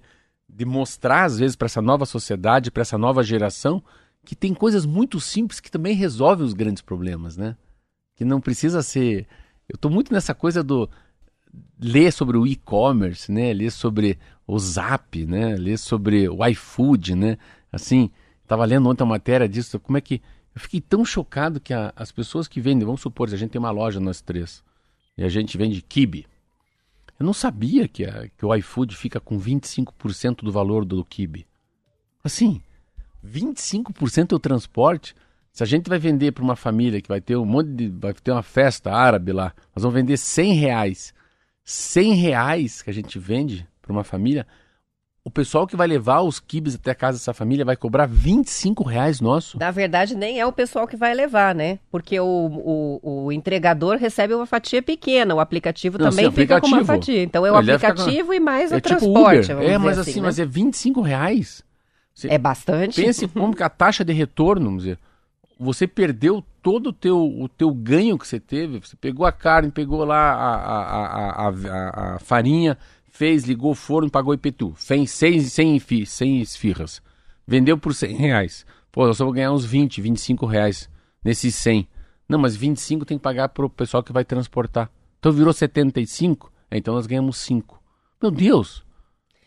de mostrar, às vezes, para essa nova sociedade, para essa nova geração, que tem coisas muito simples que também resolvem os grandes problemas, né? Que não precisa ser. Eu estou muito nessa coisa do ler sobre o e-commerce, né? Ler sobre o Zap, né? Ler sobre o iFood, né? Assim, estava lendo ontem uma matéria disso, como é que eu fiquei tão chocado que a, as pessoas que vendem, vamos supor, a gente tem uma loja nós três e a gente vende kibe, eu não sabia que, a, que o iFood fica com 25% do valor do Kibe. Assim, 25% é o transporte. Se a gente vai vender para uma família que vai ter um monte de. vai ter uma festa árabe lá, nós vamos vender 100 reais. 100 reais que a gente vende para uma família, o pessoal que vai levar os quibes até a casa dessa família vai cobrar 25 reais nosso. Na verdade, nem é o pessoal que vai levar, né? Porque o, o, o entregador recebe uma fatia pequena, o aplicativo Não, também sim, fica aplicativo. com uma fatia. Então é o Ele aplicativo com... e mais o é tipo transporte. É, mas assim, assim né? mas é 25 reais. Você é bastante. Pense como que a taxa de retorno, vamos dizer, você perdeu todo o teu, o teu ganho que você teve. Você pegou a carne, pegou lá a, a, a, a, a farinha, fez, ligou o forno, pagou IPTU. Fez 100, 100, 100 esfirras. Vendeu por 100 reais. Pô, eu só vou ganhar uns 20, 25 reais nesses 100. Não, mas 25 tem que pagar para o pessoal que vai transportar. Então virou 75, então nós ganhamos 5. Meu Deus!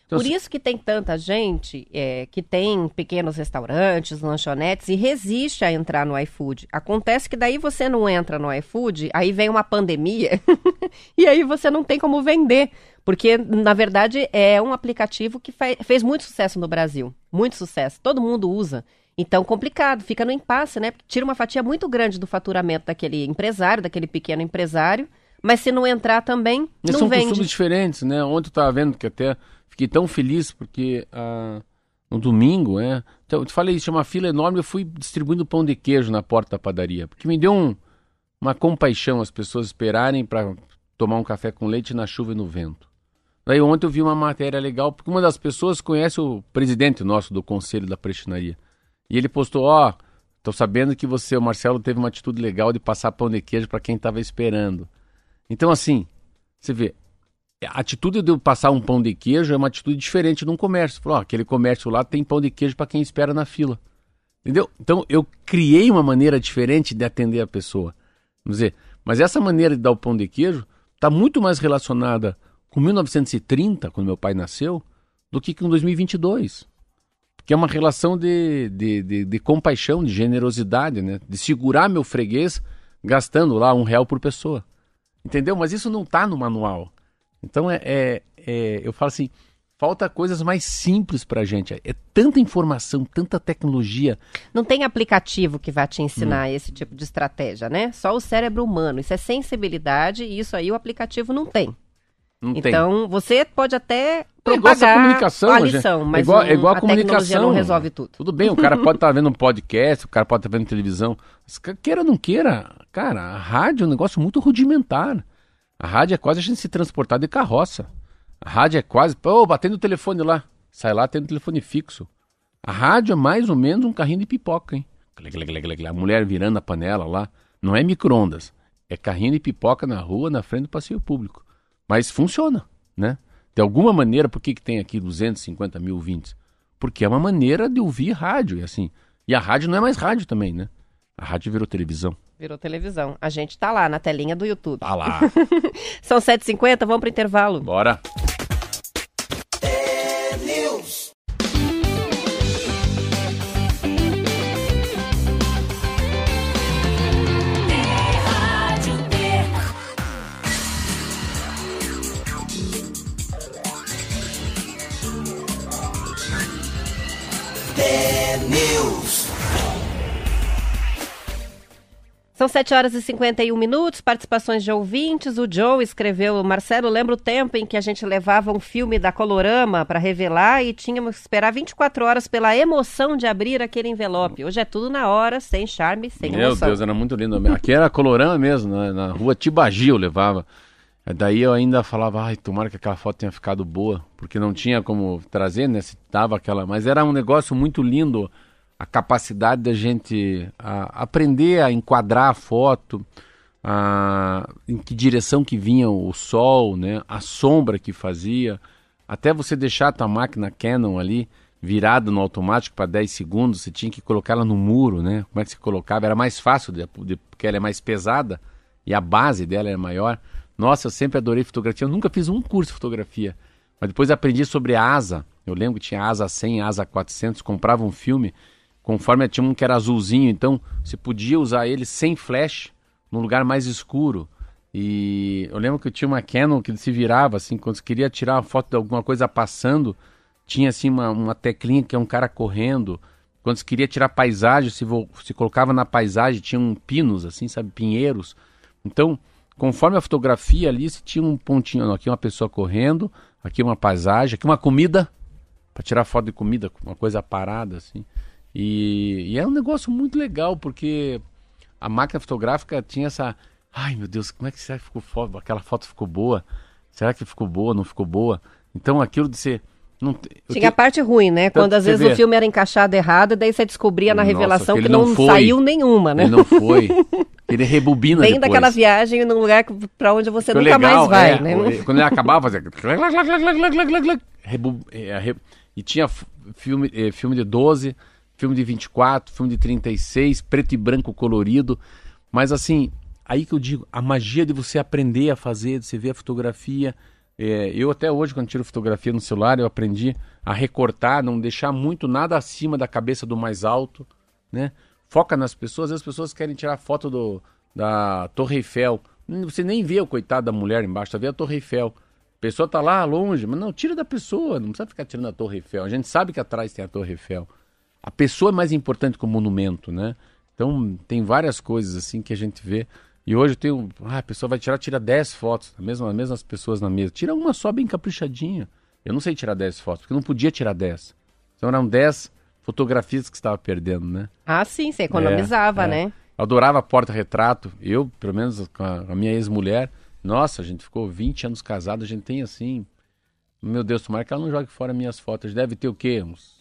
Então, Por assim, isso que tem tanta gente é, que tem pequenos restaurantes, lanchonetes e resiste a entrar no iFood. Acontece que daí você não entra no iFood, aí vem uma pandemia e aí você não tem como vender. Porque, na verdade, é um aplicativo que fe- fez muito sucesso no Brasil. Muito sucesso. Todo mundo usa. Então, complicado, fica no impasse, né? Porque Tira uma fatia muito grande do faturamento daquele empresário, daquele pequeno empresário. Mas se não entrar também, não são vende. costumes diferentes, né? Ontem eu estava vendo que até fiquei tão feliz porque ah, no domingo, é. Então, eu te falei, tinha uma fila enorme, eu fui distribuindo pão de queijo na porta da padaria. Porque me deu um- uma compaixão as pessoas esperarem para tomar um café com leite na chuva e no vento. Daí ontem eu vi uma matéria legal, porque uma das pessoas conhece o presidente nosso do conselho da prestinaria. E ele postou, ó, tô sabendo que você, o Marcelo, teve uma atitude legal de passar pão de queijo para quem estava esperando. Então, assim, você vê, a atitude de eu passar um pão de queijo é uma atitude diferente num comércio. Falou, ó, aquele comércio lá tem pão de queijo para quem espera na fila. Entendeu? Então, eu criei uma maneira diferente de atender a pessoa. Vamos dizer, mas essa maneira de dar o pão de queijo está muito mais relacionada com 1930, quando meu pai nasceu, do que com 2022. Que é uma relação de, de, de, de compaixão, de generosidade, né? De segurar meu freguês gastando lá um real por pessoa. Entendeu? Mas isso não está no manual. Então, é, é- é- eu falo assim, falta coisas mais simples pra gente. É tanta informação, tanta tecnologia. Não tem aplicativo que vai te Hum. ensinar esse tipo de estratégia, né? Só o cérebro humano. Isso é sensibilidade e isso aí o aplicativo não tem. Não tem. então, você pode até É propagar comunicação, a gente. lição, É mas igual- é igual a a tecnologia comunicação. não resolve tudo. Tudo bem, o cara pode estar vendo um podcast, o cara pode estar vendo televisão. Mas, queira ou não queira, cara, a rádio é um negócio muito rudimentar. A rádio é quase a gente se transportar de carroça. A rádio é quase, pô, batendo o telefone lá. Sai lá tendo telefone fixo. A rádio é mais ou menos um carrinho de pipoca, hein? A mulher virando a panela lá. Não é micro-ondas. É carrinho de pipoca na rua, na frente do passeio público. Mas funciona, né? De alguma maneira, por que, que tem aqui 250 mil ouvintes? Porque é uma maneira de ouvir rádio, e assim. E a rádio não é mais rádio também, né? A rádio virou televisão. Virou televisão. A gente tá lá na telinha do YouTube. Tá lá. São 7h50, vamos pro intervalo. Bora. São 7 horas e 51 minutos, participações de ouvintes. O Joe escreveu: Marcelo, lembra o tempo em que a gente levava um filme da Colorama para revelar e tínhamos que esperar 24 horas pela emoção de abrir aquele envelope. Hoje é tudo na hora, sem charme, sem Meu emoção. Deus, era muito lindo. Aqui era colorama mesmo, né? na rua Tibagi eu levava. Daí eu ainda falava, ai, tomara que aquela foto tenha ficado boa, porque não tinha como trazer, né? Se dava aquela. Mas era um negócio muito lindo a capacidade da gente a, aprender a enquadrar a foto, a, em que direção que vinha o sol, né? A sombra que fazia. Até você deixar a tua máquina Canon ali virada no automático para 10 segundos, você tinha que colocar ela no muro, né? Como é que você colocava? Era mais fácil, de, de, porque ela é mais pesada e a base dela é maior. Nossa, eu sempre adorei fotografia. Eu nunca fiz um curso de fotografia, mas depois aprendi sobre a asa. Eu lembro que tinha asa 100, asa 400, comprava um filme, conforme tinha um que era azulzinho, então você podia usar ele sem flash, num lugar mais escuro. E eu lembro que eu tinha uma Canon que se virava assim, quando você queria tirar uma foto de alguma coisa passando, tinha assim uma, uma teclinha que é um cara correndo. Quando você queria tirar paisagem, se, vo- se colocava na paisagem, tinha um pinos, assim, sabe, pinheiros. Então, conforme a fotografia ali, se tinha um pontinho, não, aqui uma pessoa correndo, aqui uma paisagem, aqui uma comida, para tirar foto de comida, uma coisa parada, assim. E, e é um negócio muito legal, porque a máquina fotográfica tinha essa. Ai meu Deus, como é que será que ficou foto? Aquela foto ficou boa? Será que ficou boa? Não ficou boa? Então aquilo de ser. Não, Tinha a te- parte ruim, né? Quando às vezes vê. o filme era encaixado errado, daí você descobria na Nossa, revelação que que não, foi. saiu nenhuma, né? Ele não foi. Ele rebobina Vem depois. daquela viagem num lugar pra onde você nunca mais vai, é, né? Quando ele acabava, fazia. Rebu- re- E tinha filme, é, filme de 12, filme de 24, filme de 36, preto e branco colorido. Mas assim, aí que eu digo, a magia de você aprender a fazer, de você ver a fotografia, É, eu até hoje, quando tiro fotografia no celular, eu aprendi a recortar, não deixar muito nada acima da cabeça do mais alto, né? Foca nas pessoas, as pessoas querem tirar foto do, da Torre Eiffel. Você nem vê o coitado da mulher embaixo, vê a Torre Eiffel. A pessoa tá lá longe, mas não, tira da pessoa, não precisa ficar tirando a Torre Eiffel. A gente sabe que atrás tem a Torre Eiffel. A pessoa é mais importante que o monumento, né? Então, tem várias coisas assim que a gente vê. E hoje eu tenho. Ah, a pessoa vai tirar, tira 10 fotos, mesmo, as mesmas pessoas na mesa. Tira uma só bem caprichadinha. Eu não sei tirar 10 fotos, porque eu não podia tirar 10. Então eram 10 fotografias que estava perdendo, né? Ah, sim, você economizava, É, é. né? Adorava porta-retrato. Eu, pelo menos com a, a minha ex-mulher, nossa, a gente ficou 20 anos casado, a gente tem assim. Meu Deus, tomara que ela não jogue fora minhas fotos. Deve ter o quê? Uns,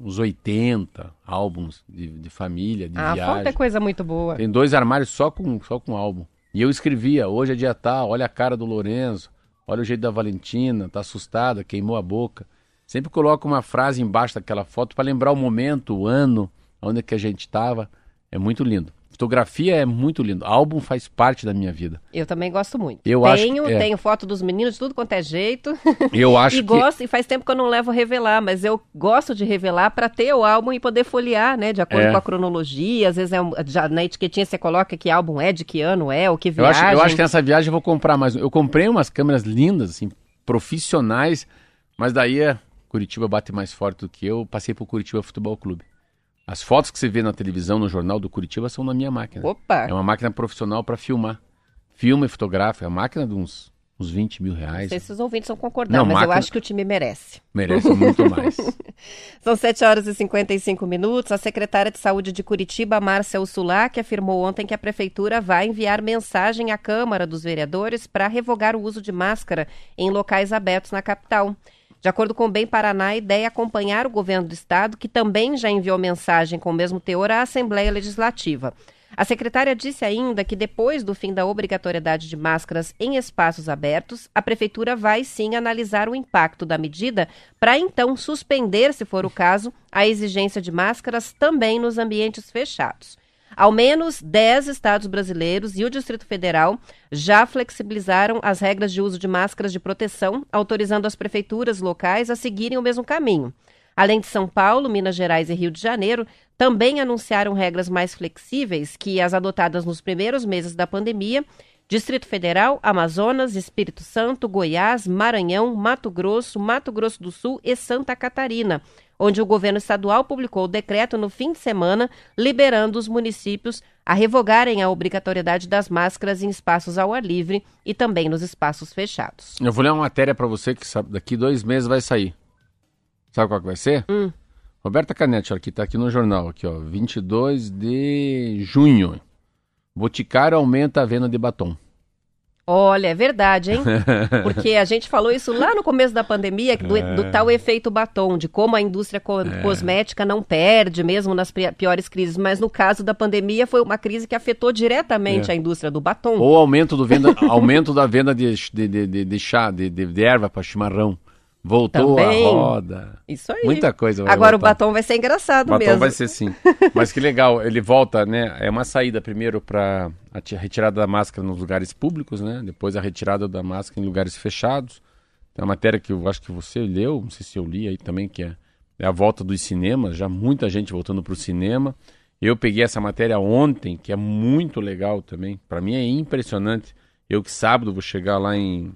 uns 80 álbuns de, de família, de Ah, viagem. foto é coisa muito boa. Tem dois armários só com, só com álbum. E eu escrevia, hoje é dia tal, olha a cara do Lorenzo, olha o jeito da Valentina, tá assustada, queimou a boca. Sempre coloco uma frase embaixo daquela foto para lembrar o momento, o ano, onde que a gente estava. É muito lindo. Fotografia é muito lindo. Álbum faz parte da minha vida. Eu também gosto muito. Eu acho tenho, que- é. tenho foto dos meninos de tudo quanto é jeito. Eu acho e que gosto, e faz tempo que eu não levo a revelar, mas eu gosto de revelar para ter o álbum e poder folhear, né? De acordo É. com a cronologia. Às vezes é um- já na etiquetinha você coloca que álbum é, de que ano é, o que eu viagem. acho, eu acho que nessa viagem eu vou comprar mais. Eu comprei umas câmeras lindas, assim, profissionais, mas daí é, Curitiba bate mais forte do que eu. Passei pro Curitiba Futebol Clube. As fotos que você vê na televisão, no jornal do Curitiba, são na minha máquina. Opa! É uma máquina profissional para filmar. Filma e fotografa. É uma máquina de uns, uns 20 mil Não reais. sei se os ouvintes vão concordar, Não, mas eu máquina- acho que o time merece. Merece muito mais. São 7 horas e 55 minutos. A secretária de Saúde de Curitiba, Márcia Ursulac, afirmou ontem que a prefeitura vai enviar mensagem à Câmara dos Vereadores para revogar o uso de máscara em locais abertos na capital. De acordo com o Bem Paraná, a ideia é acompanhar o governo do estado, que também já enviou mensagem com o mesmo teor à Assembleia Legislativa. A secretária disse ainda que depois do fim da obrigatoriedade de máscaras em espaços abertos, a prefeitura vai sim analisar o impacto da medida para então suspender, se for o caso, a exigência de máscaras também nos ambientes fechados. Ao menos 10 estados brasileiros e o Distrito Federal já flexibilizaram as regras de uso de máscaras de proteção, autorizando as prefeituras locais a seguirem o mesmo caminho. Além de São Paulo, Minas Gerais e Rio de Janeiro, também anunciaram regras mais flexíveis que as adotadas nos primeiros meses da pandemia. Distrito Federal, Amazonas, Espírito Santo, Goiás, Maranhão, Mato Grosso, Mato Grosso do Sul e Santa Catarina, onde o governo estadual publicou o decreto no fim de semana, liberando os municípios a revogarem a obrigatoriedade das máscaras em espaços ao ar livre e também nos espaços fechados. Eu vou ler uma matéria para você que sabe, daqui dois meses vai sair. Sabe qual que vai ser? Hum. Roberta Canetti, que tá aqui no jornal, aqui, ó, 22 de junho. Boticário aumenta a venda de batom. Olha, é verdade, hein? Porque a gente falou isso lá no começo da pandemia, do, do tal efeito batom, de como a indústria co- cosmética não perde, mesmo nas pi- piores crises. Mas no caso da pandemia, foi uma crise que afetou diretamente É. a indústria do batom. Ou aumento, do venda, aumento da venda de, de, de, de- chá, de erva para chimarrão. Voltou Também. a roda. Isso aí. Muita coisa Agora o voltar. batom vai ser engraçado Batom mesmo. vai ser sim. Mas que legal, ele volta, né? É uma saída primeiro para a ti- retirada da máscara nos lugares públicos, né? Depois a retirada da máscara em lugares fechados. Tem uma matéria que eu acho que você leu, não sei se eu li aí também, que é, é a volta dos cinemas, já muita gente voltando para o cinema. Eu peguei essa matéria ontem, que é muito legal também. Para mim é impressionante. Eu que sábado vou chegar lá em,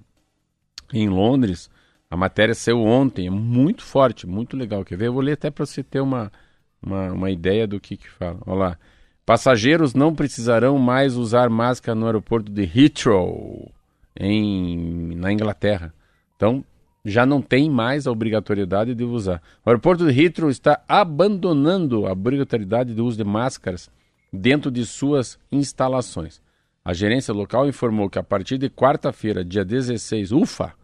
em Londres. A matéria saiu ontem, é muito forte, muito legal. Quer ver? Eu vou ler até para você ter uma, uma, uma ideia do que que fala. Olha lá. Passageiros não precisarão mais usar máscara no aeroporto de Heathrow, em, na Inglaterra. Então, já não tem mais a obrigatoriedade de usar. O aeroporto de Heathrow está abandonando a obrigatoriedade de uso de máscaras dentro de suas instalações. A gerência local informou que a partir de quarta-feira, dia 16, ufa,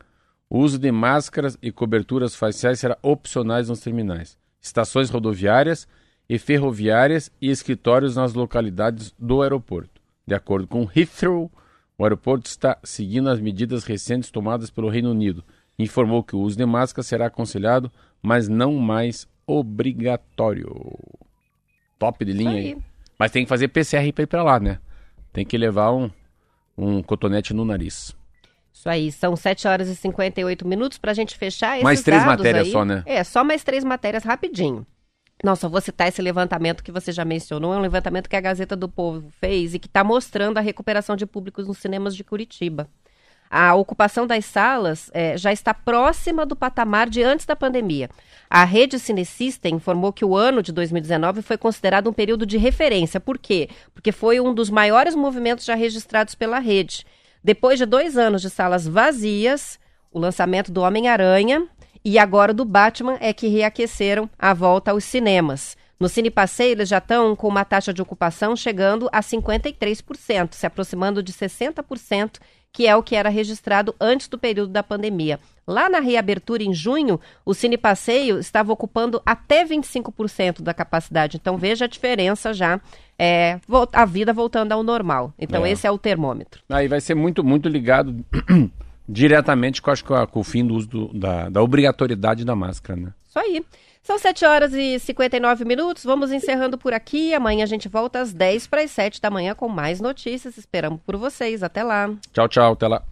o uso de máscaras e coberturas faciais será opcionais nos terminais, estações rodoviárias e ferroviárias e escritórios nas localidades do aeroporto. De acordo com Heathrow, o aeroporto está seguindo as medidas recentes tomadas pelo Reino Unido. Informou que o uso de máscara será aconselhado, mas não mais obrigatório. Top de linha aí. aí. Mas tem que fazer PCR para ir para lá, né? Tem que levar um, um cotonete no nariz. Isso aí, são 7 horas e 58 minutos para a gente fechar esses Mais três dados matérias aí. só, né? É, só mais três matérias rapidinho. Nossa, vou citar esse levantamento que você já mencionou, é um levantamento que a Gazeta do Povo fez e que está mostrando a recuperação de públicos nos cinemas de Curitiba. A ocupação das salas eh, já está próxima do patamar de antes da pandemia. A rede Cinecista informou que o ano de 2019 foi considerado um período de referência. Por quê? Porque foi um dos maiores movimentos já registrados pela rede. Depois de dois anos de salas vazias, o lançamento do Homem-Aranha e agora do Batman é que reaqueceram a volta aos cinemas. No Cine Passeio, eles já estão com uma taxa de ocupação chegando a 53%, se aproximando de 60%, que é o que era registrado antes do período da pandemia. Lá na reabertura em junho, o Cine Passeio estava ocupando até 25% da capacidade. Então veja a diferença já, é a vida voltando ao normal. Então, é. esse é o termômetro. Aí vai ser muito, muito ligado diretamente com, acho, com o fim do uso do, da, da obrigatoriedade da máscara, né? Isso aí. São 7 horas e 59 minutos. Vamos encerrando por aqui. Amanhã a gente volta às 10 para as 7 da manhã com mais notícias. Esperamos por vocês. Até lá. Tchau, tchau. Até lá.